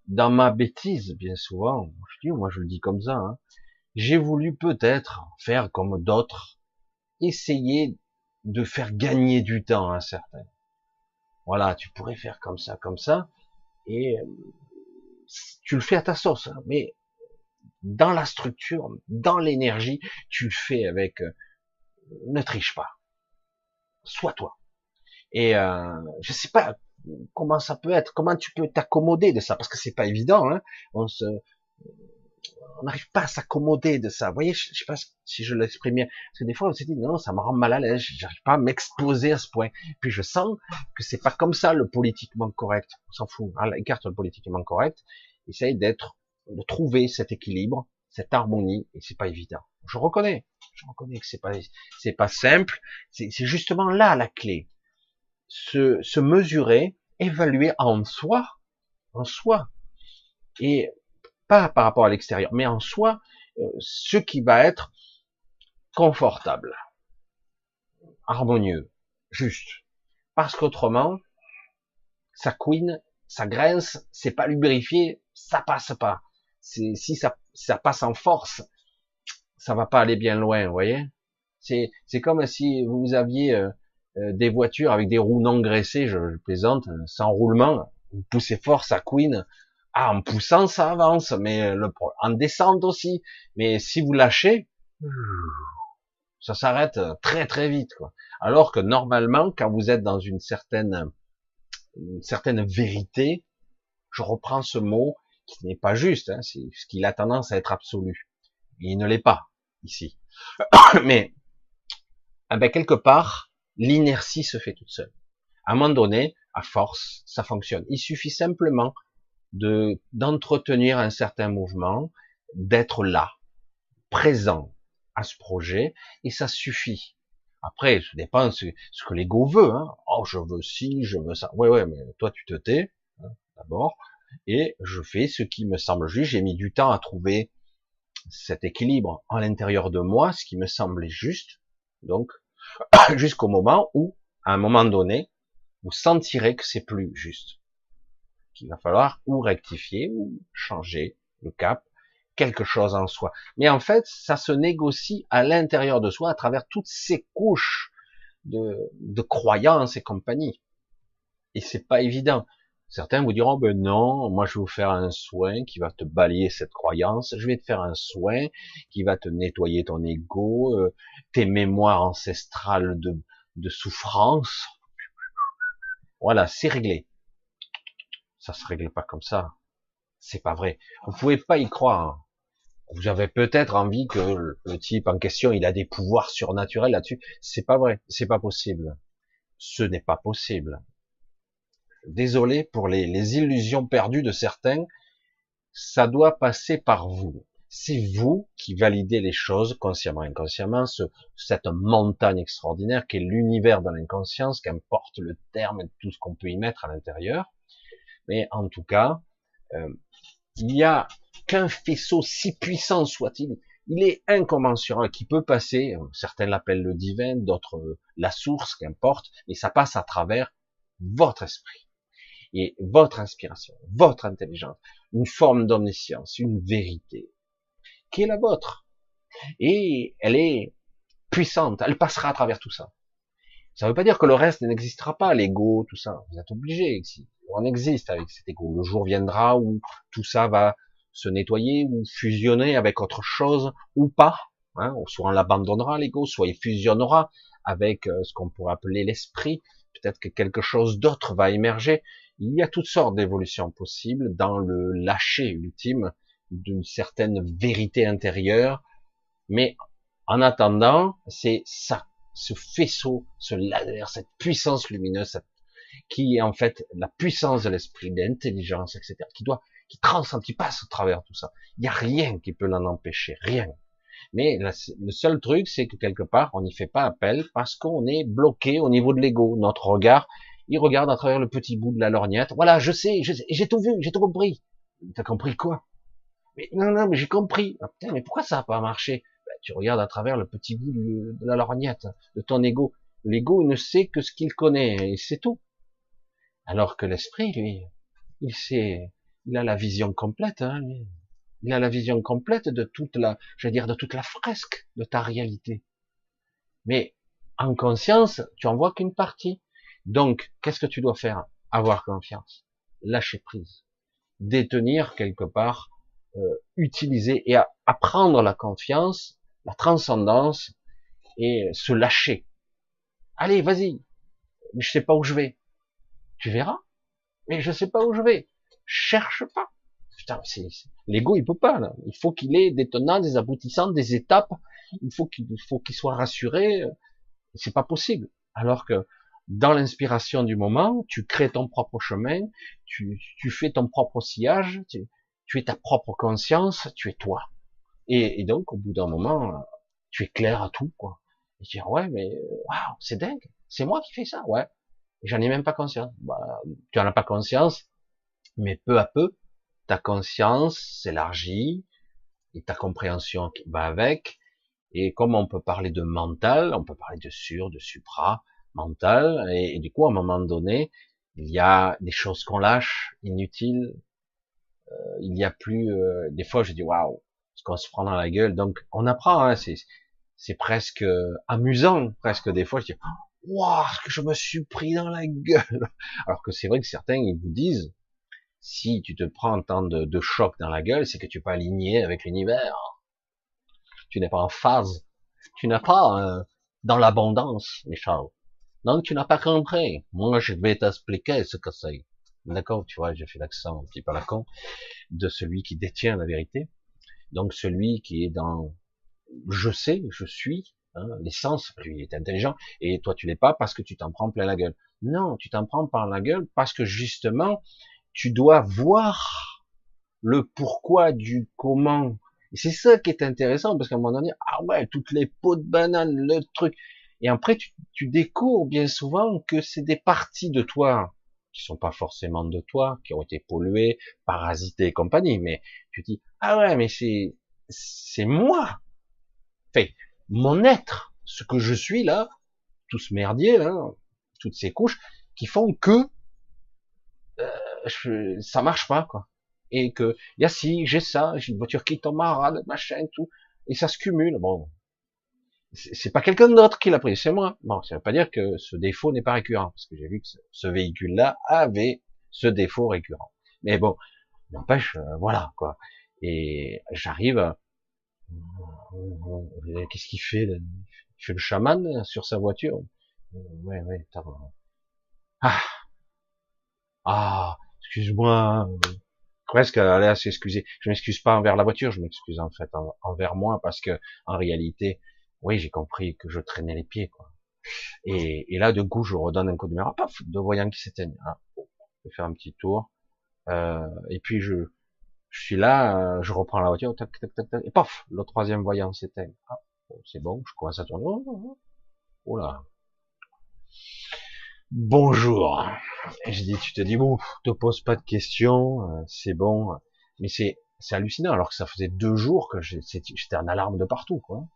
Speaker 1: dans ma bêtise, bien souvent, je dis, moi je le dis comme ça, hein, j'ai voulu peut-être faire comme d'autres, essayer de faire gagner du temps à certains. Voilà, tu pourrais faire comme ça, comme ça, et euh, tu le fais à ta sauce, hein, mais dans la structure, dans l'énergie, tu le fais avec, euh, ne triche pas, sois toi. Et euh, je sais pas comment ça peut être, comment tu peux t'accommoder de ça, parce que c'est pas évident. Hein. On se, on n'arrive pas à s'accommoder de ça. Vous voyez, je, sais pas si je l'exprime bien, parce que des fois on s'est dit non, ça me rend mal à l'aise, j'arrive pas à m'exposer à ce point. Puis je sens que c'est pas comme ça le politiquement correct. On s'en fout, hein, écarte le politiquement correct. Essaye d'être, de trouver cet équilibre, cette harmonie, et c'est pas évident. Je reconnais, je reconnais que c'est pas, c'est pas simple. C'est justement là la clé. Se, se mesurer, évaluer en soi, en soi, et pas par rapport à l'extérieur, mais en soi, euh, ce qui va être confortable, harmonieux, juste. Parce qu'autrement, ça couine, ça grince, c'est pas lubrifié, ça passe pas. Si ça, ça passe en force, ça va pas aller bien loin, vous voyez? C'est, c'est comme si vous aviez euh, des voitures avec des roues non graissées, je, je plaisante, sans roulement, vous poussez fort, ça couine, ah, en poussant, ça avance, mais le, en descente aussi. Mais si vous lâchez, ça s'arrête très très vite. Quoi. Alors que normalement, quand vous êtes dans une certaine, une certaine vérité, je reprends ce mot qui n'est pas juste, hein, c'est ce qu'il a tendance à être absolu. Il ne l'est pas ici. [COUGHS] Mais eh ben, quelque part, l'inertie se fait toute seule. À un moment donné, à force, ça fonctionne. Il suffit simplement de d'entretenir un certain mouvement, d'être là, présent à ce projet, et ça suffit. Après, ça dépend ce, ce que l'ego veut. Hein. Oh, je veux ci, je veux ça. Ouais, ouais, mais toi, tu te tais hein, d'abord, et je fais ce qui me semble juste. J'ai mis du temps à trouver cet équilibre en l'intérieur de moi, ce qui me semblait juste. Donc, [COUGHS] jusqu'au moment où, à un moment donné, vous sentirez que c'est plus juste qu'il va falloir ou rectifier ou changer le cap, quelque chose en soi. Mais en fait, ça se négocie à l'intérieur de soi à travers toutes ces couches de, de croyances et compagnie. Et c'est pas évident. Certains vous diront, ben non, moi je vais vous faire un soin qui va te balayer cette croyance, je vais te faire un soin qui va te nettoyer ton ego, euh, tes mémoires ancestrales de, de souffrance. Voilà, c'est réglé ça se règle pas comme ça. C'est pas vrai. Vous pouvez pas y croire. Vous avez peut-être envie que le type en question, il a des pouvoirs surnaturels là-dessus. C'est pas vrai. C'est pas possible. Ce n'est pas possible. Désolé pour les, illusions perdues de certains. Ça doit passer par vous. C'est vous qui validez les choses consciemment, inconsciemment, ce, cette montagne extraordinaire qui est l'univers de l'inconscience, qu'importe le terme et tout ce qu'on peut y mettre à l'intérieur mais en tout cas, euh, il n'y a qu'un faisceau si puissant soit-il, il est incommensurable, qui peut passer, euh, certains l'appellent le divin, d'autres euh, la source, qu'importe, et ça passe à travers votre esprit et votre inspiration, votre intelligence, une forme d'omniscience, une vérité, qui est la vôtre. Et elle est puissante, elle passera à travers tout ça. Ça ne veut pas dire que le reste n'existera pas, l'ego, tout ça. Vous êtes obligé ici on existe avec cet ego. Le jour viendra où tout ça va se nettoyer ou fusionner avec autre chose ou pas. Hein, soit on l'abandonnera l'ego, soit il fusionnera avec euh, ce qu'on pourrait appeler l'esprit. Peut-être que quelque chose d'autre va émerger. Il y a toutes sortes d'évolutions possibles dans le lâcher ultime d'une certaine vérité intérieure. Mais en attendant, c'est ça, ce faisceau, ce laser, cette puissance lumineuse, qui est en fait la puissance de l'esprit, d'intelligence, etc., qui doit, qui transcende, qui passe au travers de tout ça. Il n'y a rien qui peut l'en empêcher, rien. Mais le seul truc, c'est que quelque part, on n'y fait pas appel parce qu'on est bloqué au niveau de l'ego. Notre regard, il regarde à travers le petit bout de la lorgnette. Voilà, je sais, j'ai tout vu, j'ai tout compris. T'as compris quoi? Mais non, non, mais j'ai compris. Ah, mais pourquoi ça n'a pas marché? Ben, Tu regardes à travers le petit bout de la lorgnette de ton ego. L'ego ne sait que ce qu'il connaît et c'est tout. Alors que l'esprit, lui, il sait, il a la vision complète. Hein, Il a la vision complète de toute la, je veux dire, de toute la fresque de ta réalité. Mais en conscience, tu en vois qu'une partie. Donc, qu'est-ce que tu dois faire? Avoir confiance, lâcher prise, détenir quelque part, euh, utiliser et apprendre la confiance, la transcendance et se lâcher. Allez, vas-y. Mais je sais pas où je vais. Tu verras. Mais je sais pas où je vais. Cherche pas. Putain, l'ego, il peut pas, là. Il faut qu'il ait des tenants, des aboutissants, des étapes. Il faut qu'il, faut qu'il soit rassuré. C'est pas possible. Alors que, dans l'inspiration du moment, tu crées ton propre chemin, tu, tu fais ton propre sillage, tu, tu, es ta propre conscience, tu es toi. Et, et donc, au bout d'un moment, tu es clair à tout, quoi. Et dire, ouais, mais, waouh, c'est dingue. C'est moi qui fais ça, ouais. J'en ai même pas conscience. Bah, tu en as pas conscience, mais peu à peu, ta conscience s'élargit et ta compréhension va avec. Et comme on peut parler de mental, on peut parler de sur, de supra, mental, et, du coup, à un moment donné, il y a des choses qu'on lâche, inutiles. Euh, il y a plus, euh, des fois, je dis waouh, ce qu'on se prend dans la gueule. Donc, on apprend. Hein, c'est, c'est presque amusant, presque des fois. Je dis waouh, ce que je me suis pris dans la gueule. [LAUGHS] Alors que c'est vrai que certains ils vous disent, si tu te prends tant de, de chocs dans la gueule, c'est que tu n'es pas aligné avec l'univers. Tu n'es pas en phase. Tu n'es pas euh, dans l'abondance, les. Donc tu n'as pas compris. Moi, je vais t'expliquer ce que c'est. D'accord, tu vois, j'ai fait l'accent un petit peu à la con de celui qui détient la vérité. Donc celui qui est dans je sais, je suis, hein, l'essence, lui est intelligent, et toi tu l'es pas parce que tu t'en prends plein la gueule. Non, tu t'en prends par la gueule parce que justement, tu dois voir le pourquoi du comment. Et c'est ça qui est intéressant, parce qu'à un moment donné, ah ouais, toutes les pots de banane, le truc. Et après, tu, tu découvres bien souvent que c'est des parties de toi qui sont pas forcément de toi, qui ont été polluées, parasitées et compagnie, mais tu dis, ah ouais, mais c'est, c'est moi. Fait, mon être, ce que je suis là, tout ce merdier, toutes ces couches, qui font que euh, ça marche pas, quoi. Et que, y a si, j'ai ça, j'ai une voiture qui tombe en rade, machin, tout, et ça se cumule. Bon, c'est pas quelqu'un d'autre qui l'a pris, c'est moi. Bon, ça veut pas dire que ce défaut n'est pas récurrent, parce que j'ai vu que ce véhicule-là avait ce défaut récurrent. Mais bon, n'empêche, euh, voilà, quoi. Et j'arrive, Qu'est-ce qu'il fait Il fait le chaman sur sa voiture? Ouais, ouais, Ah, ah, excuse-moi. Presque aller à s'excuser. Je m'excuse pas envers la voiture, je m'excuse en fait envers moi parce que en réalité, oui, j'ai compris que je traînais les pieds, quoi. Et, là, de coup, je redonne un coup de mer, paf, de voyant qui s'éteignent. Ah, je vais faire un petit tour. Euh, et puis je, je suis là, euh, je reprends la voiture, tac, tac, tac, tac, et paf, le troisième voyant s'éteint. Ah, c'est bon, je commence à tourner. Oh, oh, oh, oh là. Bonjour. Et je dis, tu te dis, bon, te pose pas de questions, euh, c'est bon. Mais c'est, c'est hallucinant, alors que ça faisait deux jours que j'étais en alarme de partout, quoi.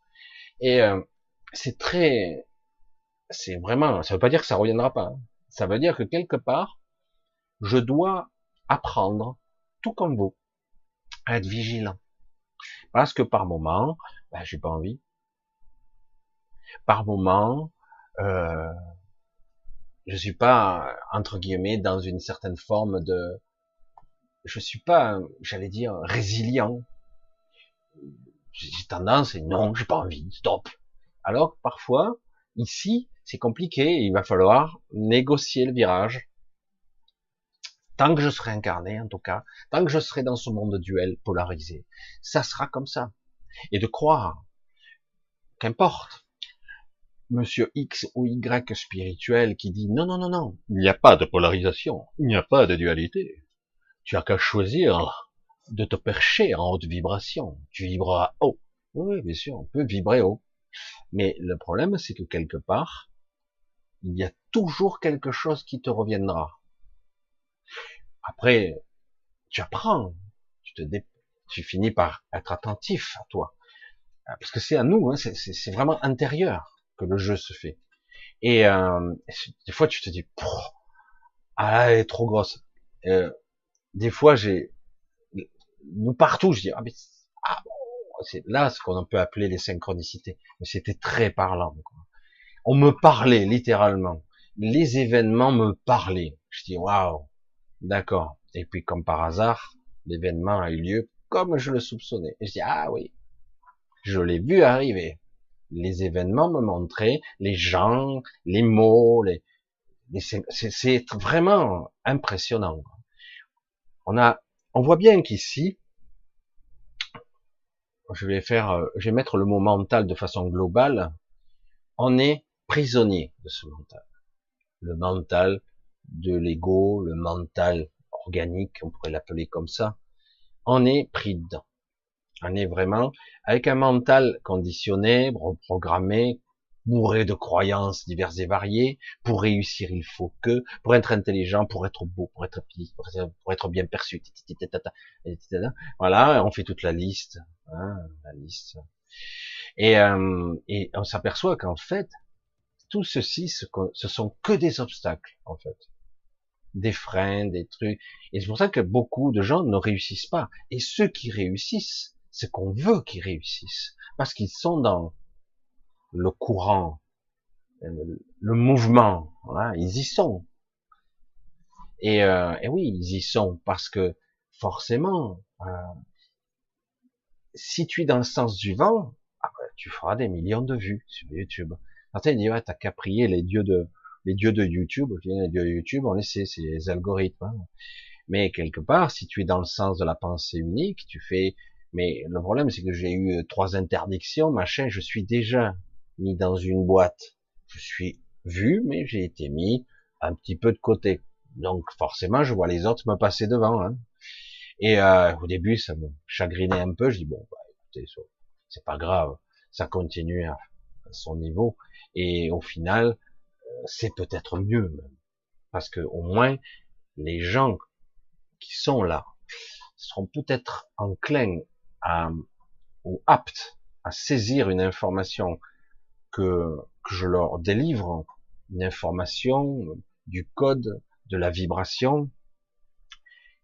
Speaker 1: Et euh, c'est très, c'est vraiment, ça veut pas dire que ça reviendra pas. Hein. Ça veut dire que quelque part, je dois apprendre, tout comme vous, être vigilant. Parce que par moment, ben, j'ai pas envie. Par moment, euh, je suis pas entre guillemets dans une certaine forme de, je suis pas, j'allais dire résilient. J'ai tendance, et non, j'ai pas envie, stop. Alors parfois, ici, c'est compliqué, il va falloir négocier le virage, tant que je serai incarné, en tout cas, tant que je serai dans ce monde duel polarisé, ça sera comme ça. Et de croire, qu'importe, monsieur X ou Y spirituel qui dit non, non, non, non, il n'y a pas de polarisation, il n'y a pas de dualité. Tu as qu'à choisir de te percher en haute vibration. Tu vibreras haut. Oui, bien sûr, on peut vibrer haut. Mais le problème, c'est que quelque part, il y a toujours quelque chose qui te reviendra. Après, tu apprends, tu te tu finis par être attentif à toi. Parce que c'est à nous, hein, c'est vraiment intérieur que le jeu se fait. Et euh, des fois, tu te dis, ah, elle est trop grosse. Euh, des fois, j'ai partout, je dis, ah, mais, ah, c'est là ce qu'on peut appeler les synchronicités. Mais c'était très parlant. On me parlait littéralement. Les événements me parlaient. Je dis, waouh, d'accord. Et puis, comme par hasard, l'événement a eu lieu comme je le soupçonnais. Je dis, ah oui, je l'ai vu arriver les événements me montraient, les gens, les mots, les, c'est vraiment impressionnant. On a, on voit bien qu'ici, je vais faire, euh, je vais mettre le mot mental de façon globale. On est prisonnier de ce mental. Le mental de l'ego, le mental organique, on pourrait l'appeler comme ça. On est pris dedans. On est vraiment avec un mental conditionné, reprogrammé, bourré de croyances diverses et variées. Pour réussir, il faut que, pour être intelligent, pour être beau, pour être pour être bien perçu, voilà, on fait toute la liste, hein, la liste. Et, euh, et on s'aperçoit qu'en fait, tout ceci, ce sont que des obstacles, en fait des freins, des trucs. Et c'est pour ça que beaucoup de gens ne réussissent pas. Et ceux qui réussissent, c'est qu'on veut qu'ils réussissent, parce qu'ils sont dans le courant, le, mouvement, voilà, ils y sont. Et, euh, et, oui, ils y sont, parce que forcément, euh, si tu es dans le sens du vent, ah ben, tu feras des millions de vues sur YouTube. Certains disent, ouais, t'as qu'à prier les dieux de, les dieux de YouTube, les dieux de YouTube, on le sait, c'est les algorithmes. Hein. Mais quelque part, si tu es dans le sens de la pensée unique, tu fais mais le problème, c'est que j'ai eu trois interdictions, machin, je suis déjà mis dans une boîte. Je suis vu, mais j'ai été mis un petit peu de côté. Donc forcément, je vois les autres me passer devant. Hein. Et euh, au début, ça me chagrinait un peu. Je dis bon, bah, écoutez, c'est pas grave, ça continue à, son niveau. Et au final, euh, c'est peut-être mieux même, parce que au moins les gens qui sont là seront peut-être enclins à, ou aptes à saisir une information que, que je leur délivre, une information du code, de la vibration,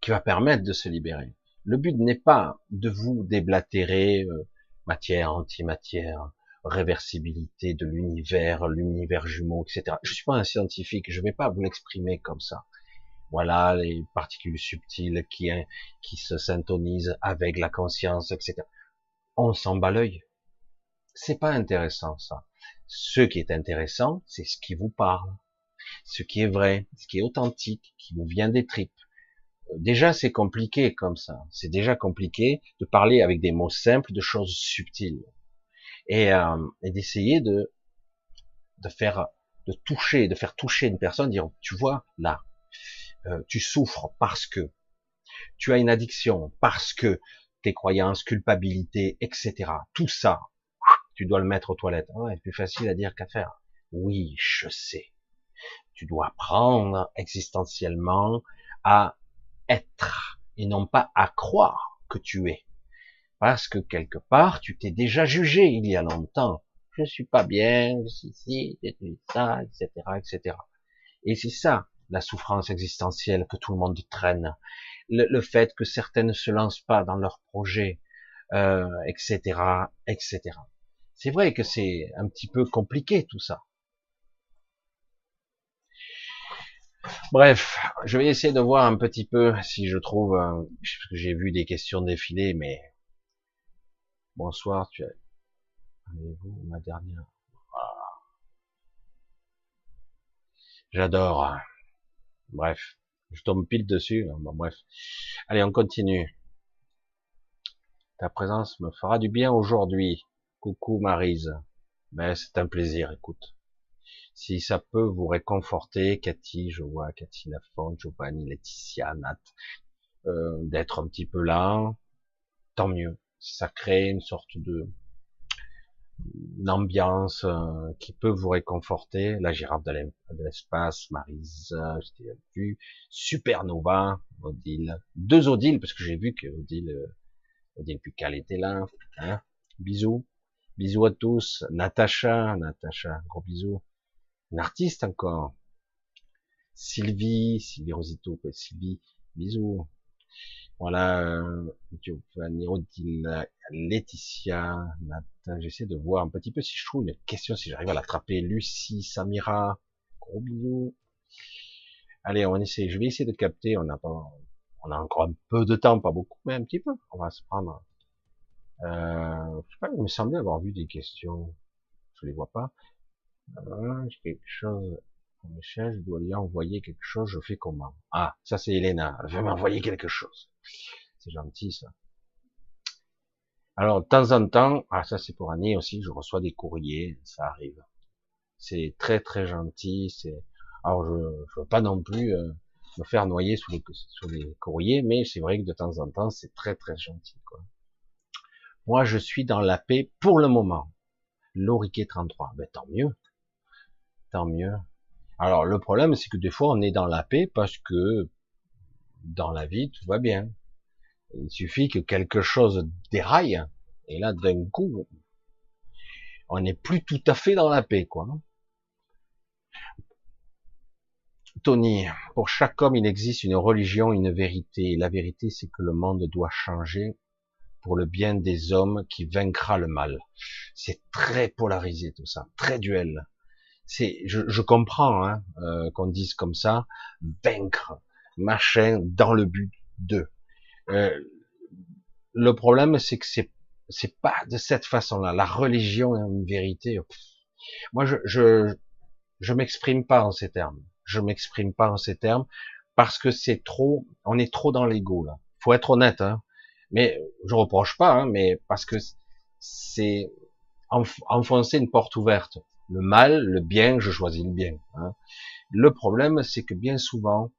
Speaker 1: qui va permettre de se libérer. Le but n'est pas de vous déblatérer euh, matière, antimatière, réversibilité de l'univers, l'univers jumeau, etc. Je suis pas un scientifique, je vais pas vous l'exprimer comme ça voilà les particules subtiles qui, qui se syntonisent avec la conscience, etc. On s'en bat l'œil. C'est pas intéressant ça. Ce qui est intéressant, c'est ce qui vous parle, ce qui est vrai, ce qui est authentique, qui vous vient des tripes. Déjà, c'est compliqué comme ça. C'est déjà compliqué de parler avec des mots simples de choses subtiles et, euh, d'essayer de de faire de toucher, de faire toucher une personne, dire tu vois là, euh, tu souffres parce que tu as une addiction, parce que tes croyances, culpabilité, etc. Tout ça, tu dois le mettre aux toilettes. Ah c'est plus facile à dire qu'à faire? Oui, je sais. Tu dois apprendre existentiellement à être et non pas à croire que tu es. Parce que quelque part, tu t'es déjà jugé il y a longtemps. Je suis pas bien, je suis ci, ça, etc., etc. Et c'est ça la souffrance existentielle que tout le monde traîne, le, fait que certains ne se lancent pas dans leurs projets, euh, etc., etc. C'est vrai que c'est un petit peu compliqué tout ça. Bref, je vais essayer de voir un petit peu si je trouve, euh, j'ai vu des questions défiler, mais bonsoir, tu as, vous ma dernière. J'adore. Bref, je tombe pile dessus. Bon, bref. Allez, on continue. Ta présence me fera du bien aujourd'hui. Coucou Marise. Mais ben, c'est un plaisir, écoute. Si ça peut vous réconforter, Cathy, je vois Cathy Lafont, Giovanni, Laetitia, Nat, euh, d'être un petit peu là, tant mieux. Ça crée une sorte de une ambiance euh, qui peut vous réconforter. La girafe de l'espace, Marisa, je t'ai vu, Supernova, Odile, deux Odile, parce que j'ai vu que Odile, euh, Odile Pucal était là. Hein bisous, bisous à tous. Natacha, Natacha, gros bisous. Une artiste encore. Sylvie, Sylvie Rosito, Sylvie, bisous. Voilà, euh, Giovanni, Laetitia, j'essaie de voir un petit peu si je trouve une question, si j'arrive à l'attraper. Lucie, Samira, gros bisous. Allez, on essaie, je vais essayer de capter, on a on a encore un peu de temps, pas beaucoup, mais un petit peu. On va se prendre. Euh, je sais pas, il me semblait avoir vu des questions. Je les vois pas. Euh, j'ai quelque chose. Je dois lui envoyer quelque chose, je fais comment? Ah, ça c'est Elena, elle veut m'envoyer quelque chose. C'est gentil ça. Alors, de temps en temps, ah ça c'est pour Annie aussi, je reçois des courriers, ça arrive. C'est très très gentil, c'est... Alors je ne veux pas non plus euh, me faire noyer sous les, sous les courriers, mais c'est vrai que de temps en temps, c'est très très gentil. Quoi. Moi, je suis dans la paix pour le moment. Loriquet 33, ben tant mieux. Tant mieux. Alors le problème, c'est que des fois, on est dans la paix parce que dans la vie, tout va bien. Il suffit que quelque chose déraille, et là, d'un coup, on n'est plus tout à fait dans la paix, quoi. Tony, pour chaque homme, il existe une religion, une vérité. La vérité, c'est que le monde doit changer pour le bien des hommes qui vaincra le mal. C'est très polarisé tout ça, très duel c'est, je, je, comprends hein, euh, qu'on dise comme ça, vaincre, machin, dans le but de. Euh, le problème, c'est que c'est c'est pas de cette façon-là. La religion est une vérité. Moi, je je je m'exprime pas en ces termes. Je m'exprime pas en ces termes parce que c'est trop. On est trop dans l'ego là. Faut être honnête. Hein. Mais je reproche pas. Hein, mais parce que c'est enfoncer une porte ouverte le mal, le bien, je choisis le bien. Hein. Le problème, c'est que bien souvent,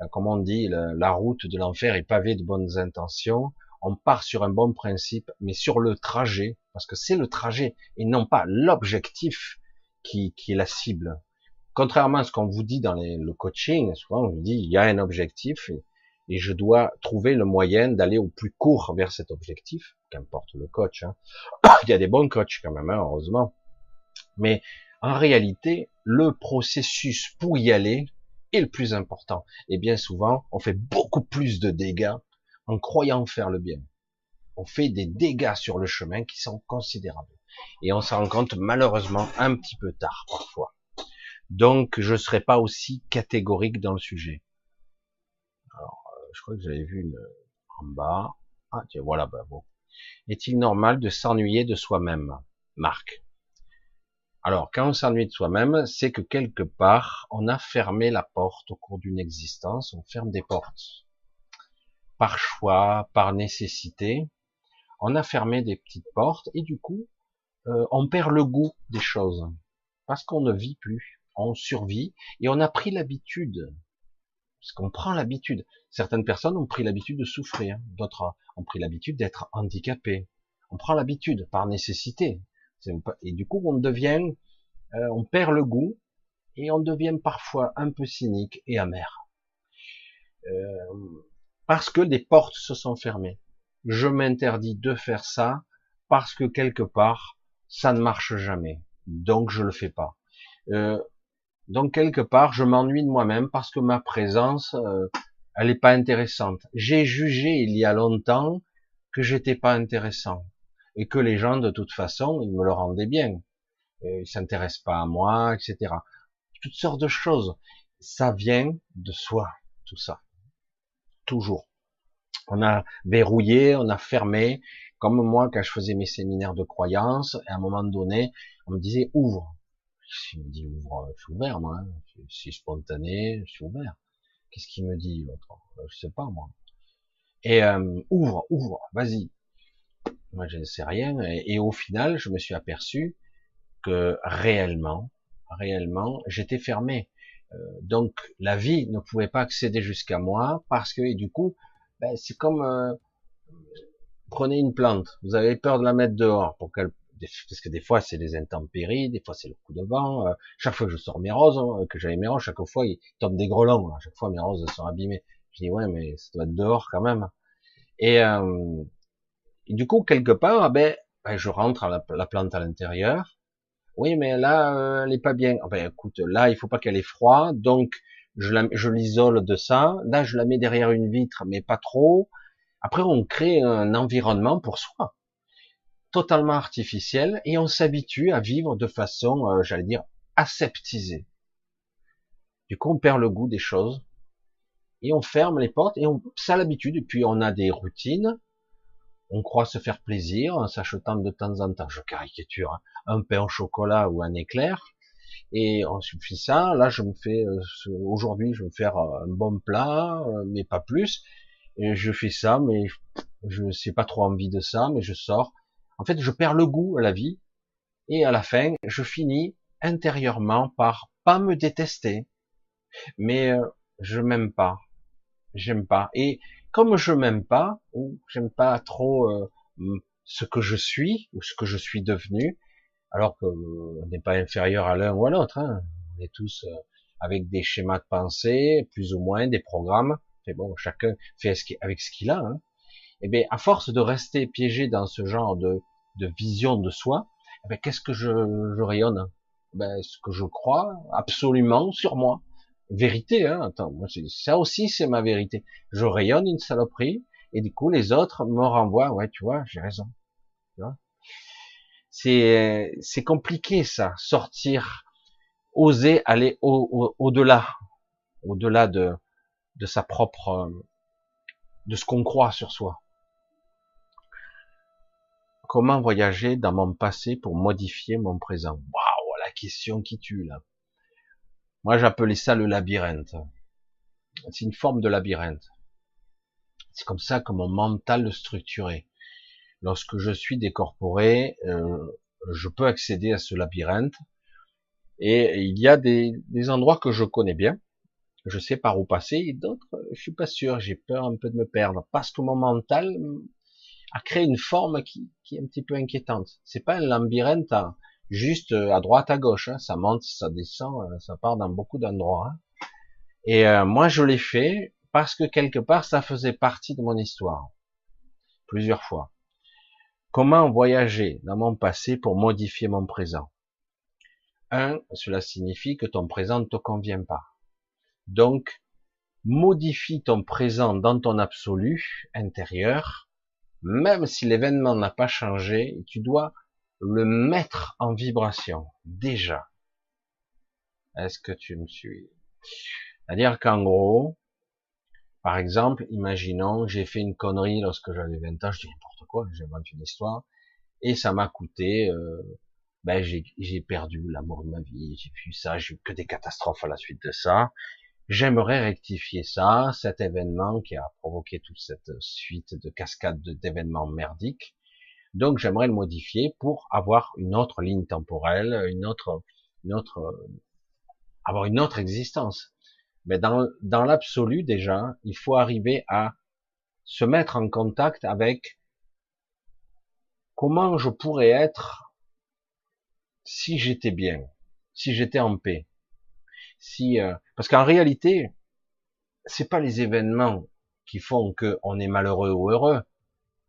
Speaker 1: euh, comme on dit, la, route de l'enfer est pavée de bonnes intentions. On part sur un bon principe, mais sur le trajet, parce que c'est le trajet et non pas l'objectif qui, qui, est la cible. Contrairement à ce qu'on vous dit dans le coaching, souvent on vous dit il y a un objectif et je dois trouver le moyen d'aller au plus court vers cet objectif, qu'importe le coach. Hein. [COUGHS] il y a des bons coachs quand même, hein, heureusement. Mais en réalité, le processus pour y aller est le plus important. Et bien souvent, on fait beaucoup plus de dégâts en croyant faire le bien. On fait des dégâts sur le chemin qui sont considérables. Et on s'en rend compte malheureusement un petit peu tard parfois. Donc, je ne serai pas aussi catégorique dans le sujet. Je crois que j'avais vu une en bas. Ah, tiens, voilà, ben bon. Est-il normal de s'ennuyer de soi-même Marc? Alors, quand on s'ennuie de soi-même, c'est que quelque part, on a fermé la porte au cours d'une existence, on ferme des portes. Par choix, par nécessité, on a fermé des petites portes et du coup, euh, on perd le goût des choses. Parce qu'on ne vit plus, on survit et on a pris l'habitude. Parce qu'on prend l'habitude. Certaines personnes ont pris l'habitude de souffrir, d'autres ont pris l'habitude d'être handicapés. On prend l'habitude par nécessité. Et du coup, on devient, euh, on perd le goût et on devient parfois un peu cynique et amer. Euh, parce que des portes se sont fermées. Je m'interdis de faire ça parce que quelque part, ça ne marche jamais. Donc je le fais pas. Euh, donc quelque part, je m'ennuie de moi-même parce que ma présence, elle n'est pas intéressante. J'ai jugé il y a longtemps que j'étais pas intéressant et que les gens, de toute façon, ils me le rendaient bien. ils s'intéressent pas à moi, etc. Toutes sortes de choses. Ça vient de soi, tout ça. Toujours. On a verrouillé, on a fermé. Comme moi, quand je faisais mes séminaires de croyances, à un moment donné, on me disait ouvre. Je me dis ouvre, je suis ouvert, moi. Hein. Spontané, je suis ouvert. Qu'est-ce qu'il me dit l'autre? Je sais pas, moi. Et euh, ouvre, ouvre, vas-y moi je ne sais rien, et, au final, je me suis aperçu que réellement, réellement, j'étais fermé. Euh, donc la vie ne pouvait pas accéder jusqu'à moi parce que du coup, ben, c'est comme euh, prenez une plante, vous avez peur de la mettre dehors pour qu'elle parce que des fois c'est des intempéries, des fois c'est le coup de vent. Euh, chaque fois que je sors mes roses, hein, que j'avais mes roses, chaque fois il tombe des grelons. À chaque fois mes roses sont abîmées. Je dis ouais, mais ça doit être dehors quand même. Et, euh, du coup quelque part, ah ben, ben, je rentre à la, plante à l'intérieur. Oui, mais là euh, elle est pas bien. Ah ben écoute, là il faut pas qu'elle ait froid, donc je l'isole de ça. Là je la mets derrière une vitre, mais pas trop. Après on crée un environnement pour soi totalement artificiel et on s'habitue à vivre de façon, euh, j'allais dire, aseptisée. Du coup, on perd le goût des choses et on ferme les portes et on, ça l'habitude. Et puis on a des routines. On croit se faire plaisir en s'achetant de temps en temps, je caricature, hein, un pain au chocolat ou un éclair. Et on suffit ça. Là, je me fais, euh, aujourd'hui, je vais me faire euh, un bon plat, mais pas plus. Et je fais ça, mais je n'ai pas trop envie de ça, mais je sors. En fait, je perds le goût à la vie et à la fin, je finis intérieurement par pas me détester, mais euh, je m'aime pas, j'aime pas. Et comme je m'aime pas ou j'aime pas trop euh, ce que je suis ou ce que je suis devenu, alors qu'on euh, n'est pas inférieur à l'un ou à l'autre, hein. on est tous avec des schémas de pensée, plus ou moins des programmes. Mais bon, chacun fait avec ce qu'il a. Hein eh bien, à force de rester piégé dans ce genre de, de vision de soi, eh qu'est-ce que je, rayonne? Ben, Ce que je crois absolument sur moi. Vérité, hein, attends, ça aussi c'est ma vérité. Je rayonne une saloperie, et du coup les autres me renvoient, ouais, tu vois, j'ai raison. C'est compliqué ça, sortir, oser aller au-delà, au, au-delà de de sa propre, de ce qu'on croit sur soi. Comment voyager dans mon passé pour modifier mon présent? Waouh, la question qui tue là. Moi, j'appelais ça le labyrinthe. C'est une forme de labyrinthe. C'est comme ça que mon mental le structuré. Lorsque je suis décorporé, euh, je peux accéder à ce labyrinthe. Et il y a des, endroits que je connais bien, je sais par où passer, et d'autres, je suis pas sûr, j'ai peur un peu de me perdre, parce que mon mental a créé une forme qui, est un petit peu inquiétante. C'est pas un labyrinthe juste euh, à droite à gauche, hein. ça monte, ça descend, euh, ça part dans beaucoup d'endroits. Hein. Et euh, moi je l'ai fait parce que quelque part ça faisait partie de mon histoire, plusieurs fois. Comment voyager dans mon passé pour modifier mon présent? Un, cela signifie que ton présent ne te convient pas. Donc, modifie ton présent dans ton absolu intérieur même si l'événement n'a pas changé, tu dois le mettre en vibration, déjà. Est-ce que tu me suis? C'est-à-dire qu'en gros, par exemple, imaginons, j'ai fait une connerie lorsque j'avais 20 ans, je dis n'importe quoi, j'invente une histoire, et ça m'a coûté, euh, ben j'ai perdu l'amour de ma vie, j'ai vu ça, j'ai eu que des catastrophes à la suite de ça, J'aimerais rectifier ça, cet événement qui a provoqué toute cette suite de cascades d'événements merdiques. Donc j'aimerais le modifier pour avoir une autre ligne temporelle, une autre, une autre, avoir une autre existence. Mais dans, dans l'absolu déjà, il faut arriver à se mettre en contact avec comment je pourrais être si j'étais bien, si j'étais en paix. Si, euh, parce qu'en réalité, c'est pas les événements qui font que on est malheureux ou heureux.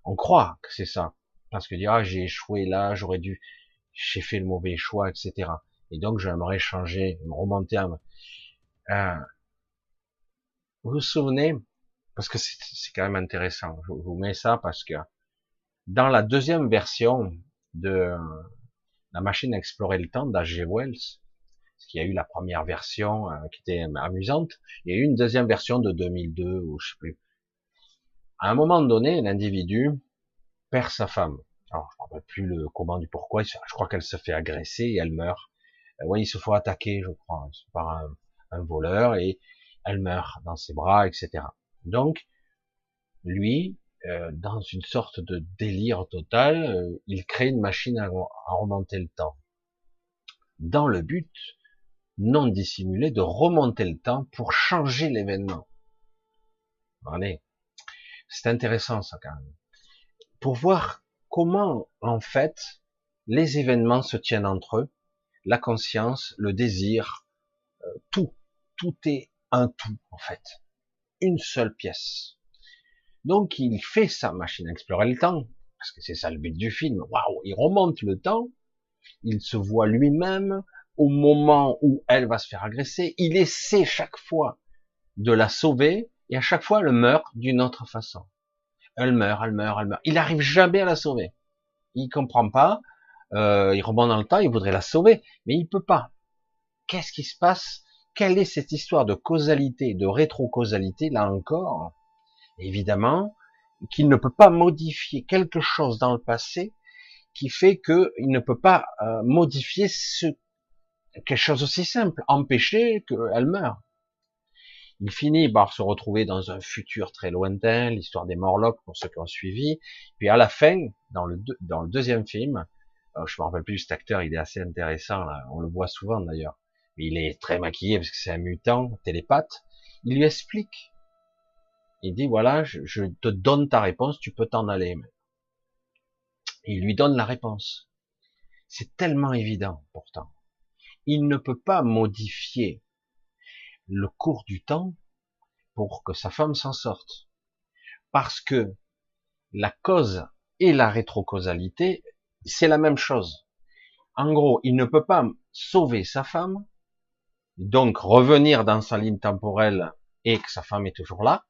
Speaker 1: On croit que c'est ça, parce que dire ah, j'ai échoué là, j'aurais dû, j'ai fait le mauvais choix, etc. Et donc j'aimerais changer, me remonter. À... Euh, vous vous souvenez, parce que c'est quand même intéressant. Je vous mets ça parce que dans la deuxième version de la machine à explorer le temps d'H.G. Wells, qu'il y a eu la première version euh, qui était amusante, il y a eu une deuxième version de 2002 ou je sais plus. À un moment donné, l'individu perd sa femme. Alors, je ne rappelle plus le comment du pourquoi. Je crois qu'elle se fait agresser et elle meurt. Euh, oui, il se faut attaquer, je crois, par un, voleur et elle meurt dans ses bras, etc. Donc, lui, euh, dans une sorte de délire total, il crée une machine à, remonter le temps. Dans le but non dissimulé de remonter le temps pour changer l'événement. C'est intéressant ça quand même. Pour voir comment en fait les événements se tiennent entre eux, la conscience, le désir, euh, tout, tout est un tout en fait, une seule pièce. Donc il fait sa machine à explorer le temps, parce que c'est ça le but du film. Waouh, il remonte le temps, il se voit lui-même au moment où elle va se faire agresser, il essaie chaque fois de la sauver, et à chaque fois elle meurt d'une autre façon. Elle meurt, elle meurt, elle meurt. Il n'arrive jamais à la sauver. Il comprend pas. Euh, il remonte dans le temps, il voudrait la sauver, mais il peut pas. Qu'est-ce qui se passe? Quelle est cette histoire de causalité, de rétrocausalité Là encore, évidemment, qu'il ne peut pas modifier quelque chose dans le passé qui fait qu'il ne peut pas euh, modifier ce, quelque chose aussi simple, empêcher qu'elle meure. Il finit par se retrouver dans un futur très lointain, l'histoire des Morlocks pour ceux qui ont suivi. Puis à la fin, dans le, deuxième film, euh, je me rappelle plus cet acteur, il est assez intéressant, là. on le voit souvent d'ailleurs. Il est très maquillé parce que c'est un mutant, télépathe. Il lui explique. Il dit voilà, je te donne ta réponse, tu peux t'en aller. il lui donne la réponse. C'est tellement évident pourtant. Il ne peut pas modifier le cours du temps pour que sa femme s'en sorte. Parce que la cause et la rétrocausalité, c'est la même chose. En gros, il ne peut pas sauver sa femme, donc revenir dans sa ligne temporelle et que sa femme est toujours là,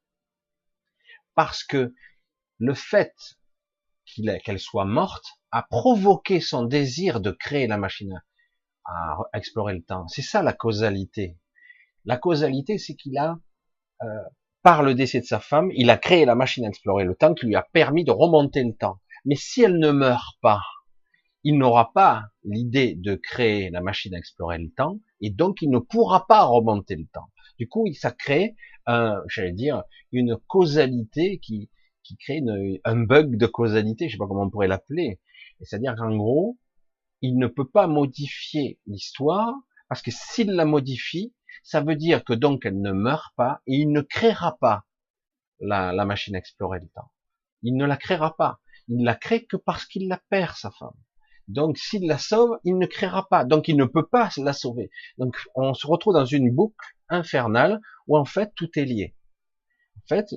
Speaker 1: parce que le fait qu'elle soit morte a provoqué son désir de créer la machine à explorer le temps. C'est ça la causalité. La causalité, c'est qu'il a, euh, par le décès de sa femme, il a créé la machine à explorer le temps qui lui a permis de remonter le temps. Mais si elle ne meurt pas, il n'aura pas l'idée de créer la machine à explorer le temps, et donc il ne pourra pas remonter le temps. Du coup, ça crée, j'allais dire, une causalité qui, qui crée un bug de causalité, je sais pas comment on pourrait l'appeler. C'est-à-dire qu'en gros, il ne peut pas modifier l'histoire, parce que s'il la modifie, ça veut dire que donc elle ne meurt pas et il ne créera pas la, machine à explorer le temps. Il ne la créera pas. Il la crée que parce qu'il la perd, sa femme. Donc s'il la sauve, il ne créera pas. Donc il ne peut pas la sauver. Donc on se retrouve dans une boucle infernale où en fait tout est lié. En fait,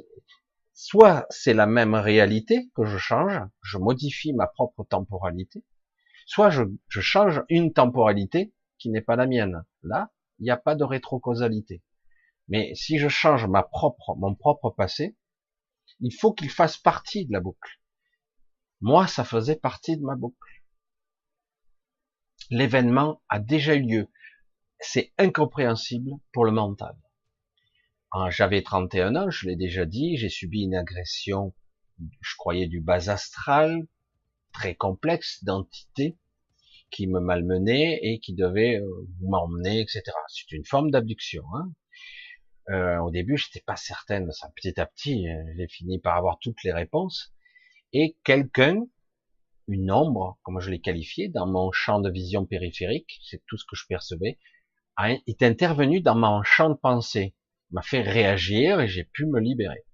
Speaker 1: soit c'est la même réalité que je change, je modifie ma propre temporalité, soit je, change une temporalité qui n'est pas la mienne. Là, il n'y a pas de rétrocausalité. Mais si je change ma propre, mon propre passé, il faut qu'il fasse partie de la boucle. Moi, ça faisait partie de ma boucle. L'événement a déjà eu lieu. C'est incompréhensible pour le mental. J'avais 31 ans, je l'ai déjà dit, j'ai subi une agression, je croyais du bas astral, très complexe d'entité, qui me malmenait et qui devait euh, m'emmener, etc. C'est une forme d'abduction. Hein. Euh, au début, j'étais pas certaine de ça. Petit à petit, euh, j'ai fini par avoir toutes les réponses. Et quelqu'un, une ombre, comme je l'ai qualifié, dans mon champ de vision périphérique, c'est tout ce que je percevais, est intervenu dans mon champ de pensée, m'a fait réagir et j'ai pu me libérer.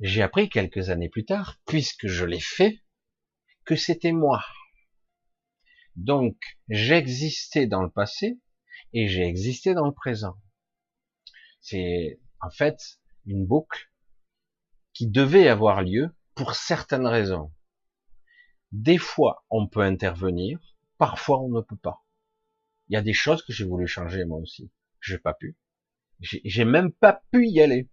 Speaker 1: J'ai appris quelques années plus tard, puisque je l'ai fait, que c'était moi donc, j'existais dans le passé et j'ai existé dans le présent. C'est en fait une boucle qui devait avoir lieu pour certaines raisons. Des fois, on peut intervenir, parfois on ne peut pas. Il y a des choses que j'ai voulu changer moi aussi. J'ai pas pu. J'ai même pas pu y aller.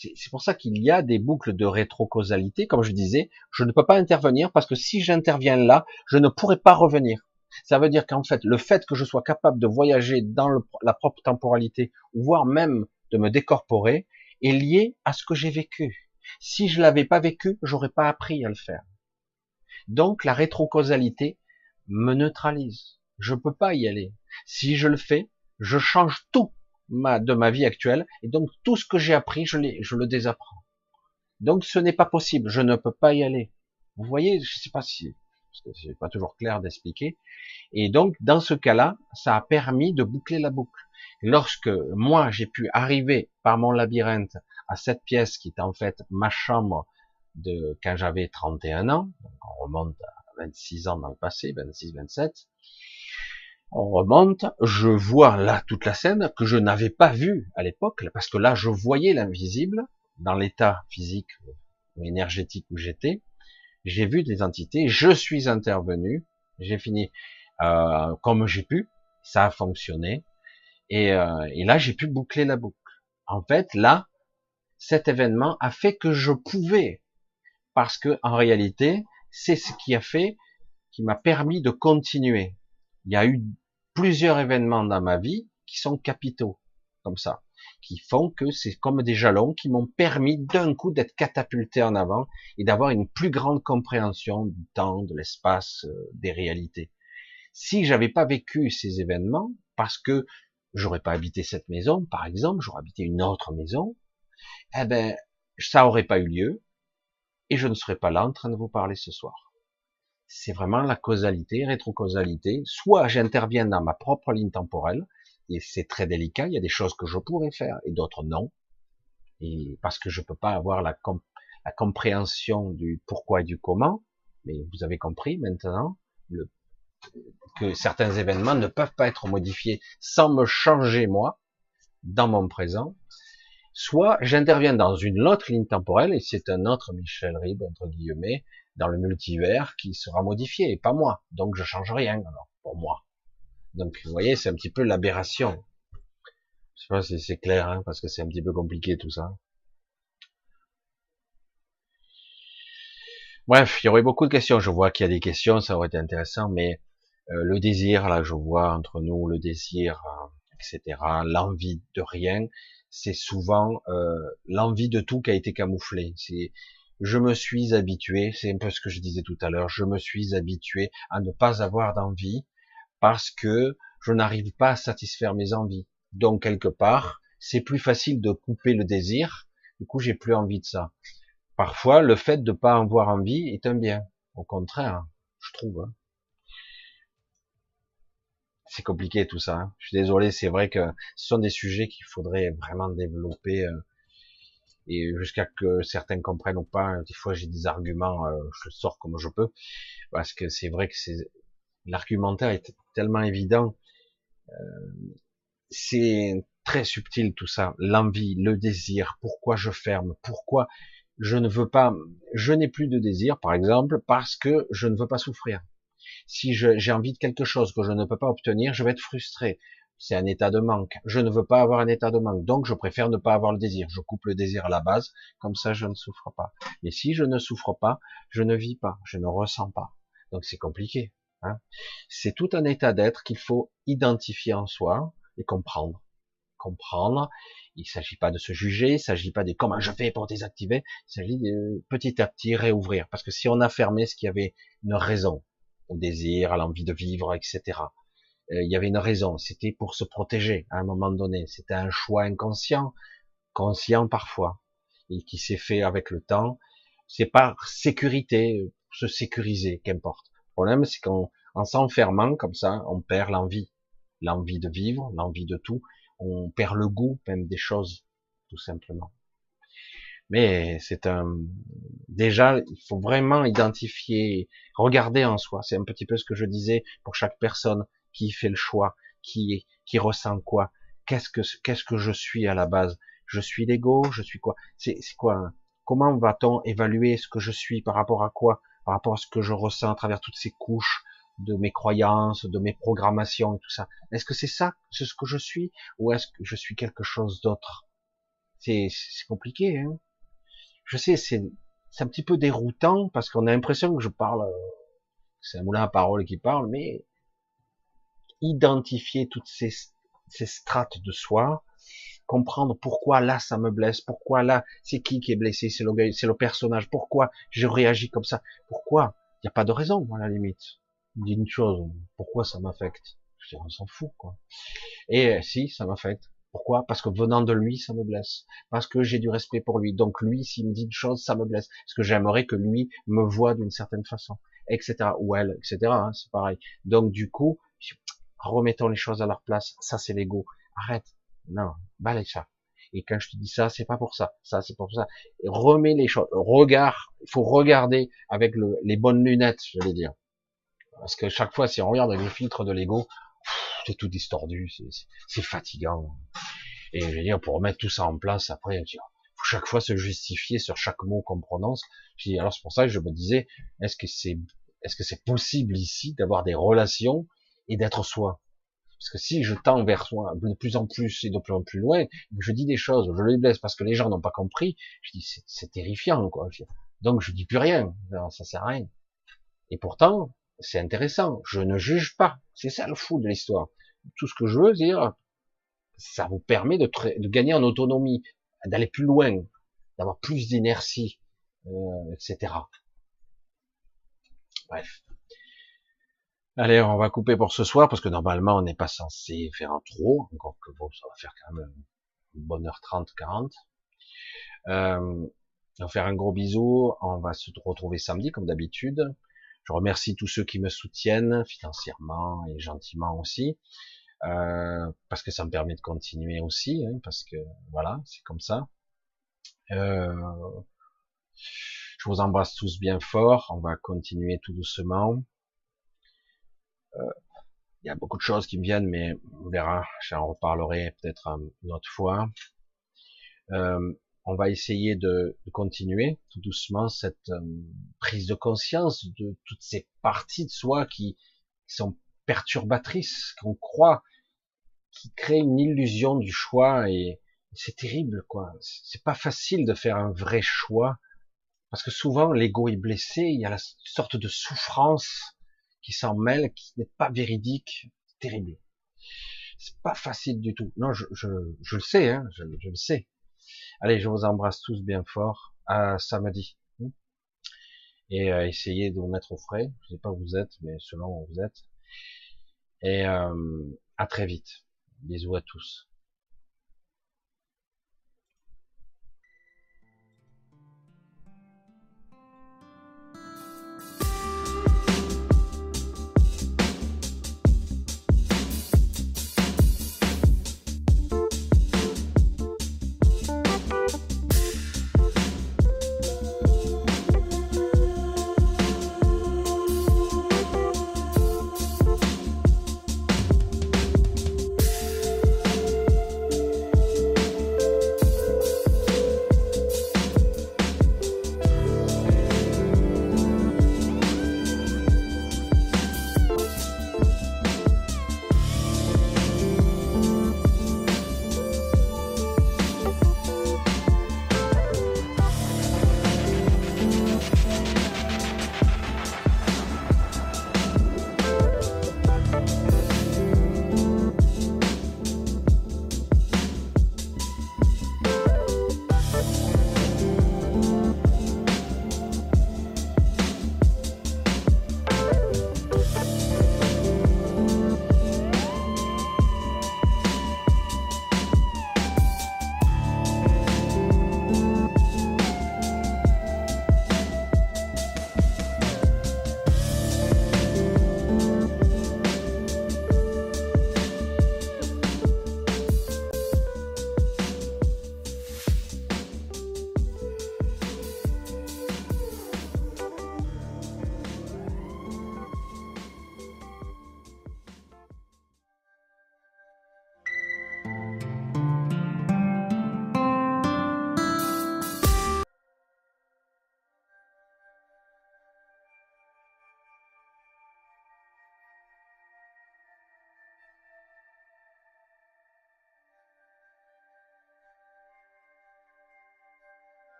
Speaker 1: C'est pour ça qu'il y a des boucles de rétrocausalité, comme je disais, je ne peux pas intervenir parce que si j'interviens là, je ne pourrai pas revenir. Ça veut dire qu'en fait, le fait que je sois capable de voyager dans la propre temporalité, voire même de me décorporer, est lié à ce que j'ai vécu. Si je l'avais pas vécu, j'aurais pas appris à le faire. Donc la rétrocausalité me neutralise. Je peux pas y aller. Si je le fais, je change tout de ma vie actuelle, et donc tout ce que j'ai appris, je, je le désapprends. Donc ce n'est pas possible, je ne peux pas y aller. Vous voyez, je sais pas si, parce que c'est pas toujours clair d'expliquer. Et donc dans ce cas-là, ça a permis de boucler la boucle. lorsque moi j'ai pu arriver par mon labyrinthe à cette pièce qui est en fait ma chambre de quand j'avais 31 ans, on remonte à 26 ans dans le passé, 26, 27. On remonte, je vois là toute la scène que je n'avais pas vue à l'époque, parce que là je voyais l'invisible dans l'état physique ou énergétique où j'étais. J'ai vu des entités, je suis intervenu, j'ai fini euh, comme j'ai pu, ça a fonctionné, et, euh, et là j'ai pu boucler la boucle. En fait, là, cet événement a fait que je pouvais, parce que en réalité, c'est ce qui a fait, qui m'a permis de continuer. Il y a eu plusieurs événements dans ma vie qui sont capitaux, comme ça, qui font que c'est comme des jalons qui m'ont permis d'un coup d'être catapulté en avant et d'avoir une plus grande compréhension du temps, de l'espace, euh, des réalités. Si j'avais pas vécu ces événements, parce que j'aurais pas habité cette maison, par exemple, j'aurais habité une autre maison, eh ben, ça aurait pas eu lieu, et je ne serais pas là en train de vous parler ce soir. C'est vraiment la causalité, rétrocausalité. Soit j'interviens dans ma propre ligne temporelle, et c'est très délicat, il y a des choses que je pourrais faire, et d'autres non. Et parce que je peux pas avoir la, la compréhension du pourquoi et du comment, mais vous avez compris maintenant, le que certains événements ne peuvent pas être modifiés sans me changer moi dans mon présent, soit j'interviens dans une autre ligne temporelle et c'est un autre Michel Rib entre guillemets dans le multivers qui sera modifié et pas moi. Donc je change rien alors pour moi. Donc vous voyez, c'est un petit peu l'aberration. Je sais pas si c'est clair hein, parce que c'est un petit peu compliqué tout ça. Bref, il y aurait beaucoup de questions. Je vois qu'il y a des questions, ça aurait été intéressant, mais euh, le désir, là je vois entre nous le désir, euh, etc., l'envie de rien, c'est souvent euh, l'envie de tout qui a été camouflé. C'est je me suis habitué, c'est un peu ce que je disais tout à l'heure, je me suis habitué à ne pas avoir d'envie parce que je n'arrive pas à satisfaire mes envies. Donc quelque part, c'est plus facile de couper le désir. Du coup, j'ai plus envie de ça. Parfois, le fait de pas avoir envie est un bien. Au contraire, je trouve. Hein c'est compliqué tout ça. Hein. Je suis désolé, c'est vrai que ce sont des sujets qu'il faudrait vraiment développer euh, et jusqu'à que certains comprennent ou pas. Des fois, j'ai des arguments, euh, je le sors comme je peux, parce que c'est vrai que c'est l'argumentaire est tellement évident. Euh, c'est très subtil tout ça, l'envie, le désir, pourquoi je ferme, pourquoi je ne veux pas, je n'ai plus de désir, par exemple, parce que je ne veux pas souffrir si j'ai envie de quelque chose que je ne peux pas obtenir, je vais être frustré. C'est un état de manque. Je ne veux pas avoir un état de manque, donc je préfère ne pas avoir le désir. Je coupe le désir à la base, comme ça je ne souffre pas. Mais si je ne souffre pas, je ne vis pas, je ne ressens pas. Donc c'est compliqué. Hein c'est tout un état d'être qu'il faut identifier en soi et comprendre. Comprendre. Il ne s'agit pas de se juger, il ne s'agit pas de comment je fais pour désactiver, il s'agit de petit à petit réouvrir. Parce que si on a fermé ce qui avait une raison, au désir, à l'envie de vivre, etc. Euh, il y avait une raison, c'était pour se protéger à un moment donné. C'était un choix inconscient, conscient parfois, et qui s'est fait avec le temps. C'est par sécurité, se sécuriser, qu'importe. Le problème, c'est qu'en s'enfermant comme ça, on perd l'envie, l'envie de vivre, l'envie de tout. On perd le goût même des choses, tout simplement. Mais c'est un, déjà, il faut vraiment identifier, regarder en soi. C'est un petit peu ce que je disais pour chaque personne qui fait le choix, qui, qui ressent quoi. Qu'est-ce que, je suis à la base? Je suis l'ego, je suis quoi? C'est, quoi? Hein? Comment va-t-on évaluer ce que je suis par rapport à quoi? Par rapport à ce que je ressens à travers toutes ces couches de mes croyances, de mes programmations et tout ça. Est-ce que c'est ça, c'est ce que je suis, ou est-ce que je suis quelque chose d'autre? C'est, c'est compliqué, hein? Je sais, c'est un petit peu déroutant parce qu'on a l'impression que je parle, euh, c'est un moulin à parole qui parle, mais identifier toutes ces, ces strates de soi, comprendre pourquoi là ça me blesse, pourquoi là c'est qui qui est blessé, c'est le, c'est le personnage, pourquoi je réagis comme ça, pourquoi? Il n'y a pas de raison à la limite. Dis une chose, pourquoi ça m'affecte? On s'en fout quoi. Et euh, si ça m'affecte, pourquoi? Parce que venant de lui, ça me blesse. Parce que j'ai du respect pour lui. Donc lui, s'il me dit une chose, ça me blesse. Parce que j'aimerais que lui me voit d'une certaine façon, etc. Ou elle, etc. Hein, c'est pareil. Donc du coup, remettons les choses à leur place. Ça, c'est l'ego. Arrête. Non, balai ça. Et quand je te dis ça, c'est pas pour ça. Ça, c'est pour ça. Et remets les choses. Regard, il faut regarder avec les bonnes lunettes, je vais dire. Parce que chaque fois, si on regarde avec le filtre de l'ego, c'est tout distordu, c'est fatigant. Et je veux dire, pour remettre tout ça en place, après, il faut chaque fois se justifier sur chaque mot qu'on prononce. Je alors c'est pour ça que je me disais, est-ce que c'est, est-ce que c'est possible ici d'avoir des relations et d'être soi? Parce que si je tends vers soi de plus en plus et de plus en plus loin, je dis des choses, je les blesse parce que les gens n'ont pas compris, je dis c'est terrifiant quoi. Donc je dis plus rien, ça sert à rien. Et pourtant, c'est intéressant. Je ne juge pas. C'est ça le fou de l'histoire. Tout ce que je veux dire, ça vous permet de, de gagner en autonomie, d'aller plus loin, d'avoir plus d'énergie, euh, etc. Bref. Allez, on va couper pour ce soir parce que normalement on n'est pas censé faire un trop, encore que bon, ça va faire quand même une bonne heure 30, 40. Euh, on va faire un gros bisou. On va se retrouver samedi comme d'habitude. Je remercie tous ceux qui me soutiennent financièrement et gentiment aussi, euh, parce que ça me permet de continuer aussi, hein, parce que voilà, c'est comme ça. Euh, je vous embrasse tous bien fort. On va continuer tout doucement. Euh, il y a beaucoup de choses qui me viennent, mais on verra. J'en reparlerai peut-être une autre fois. Euh, on va essayer de, continuer tout doucement cette euh, prise de conscience de toutes ces parties de soi qui, sont perturbatrices, qu'on croit, qui créent une illusion du choix et c'est terrible quoi. C'est pas facile de faire un vrai choix parce que souvent l'ego est blessé, il y a la sorte de souffrance qui s'en mêle, qui n'est pas véridique, terrible. C'est pas facile du tout. Non, je, le sais, hein, je, je le sais. Allez, je vous embrasse tous bien fort. À samedi. Et euh, essayez de vous mettre au frais. Je sais pas où vous êtes, mais selon où vous êtes. Et euh, à très vite. Bisous à tous.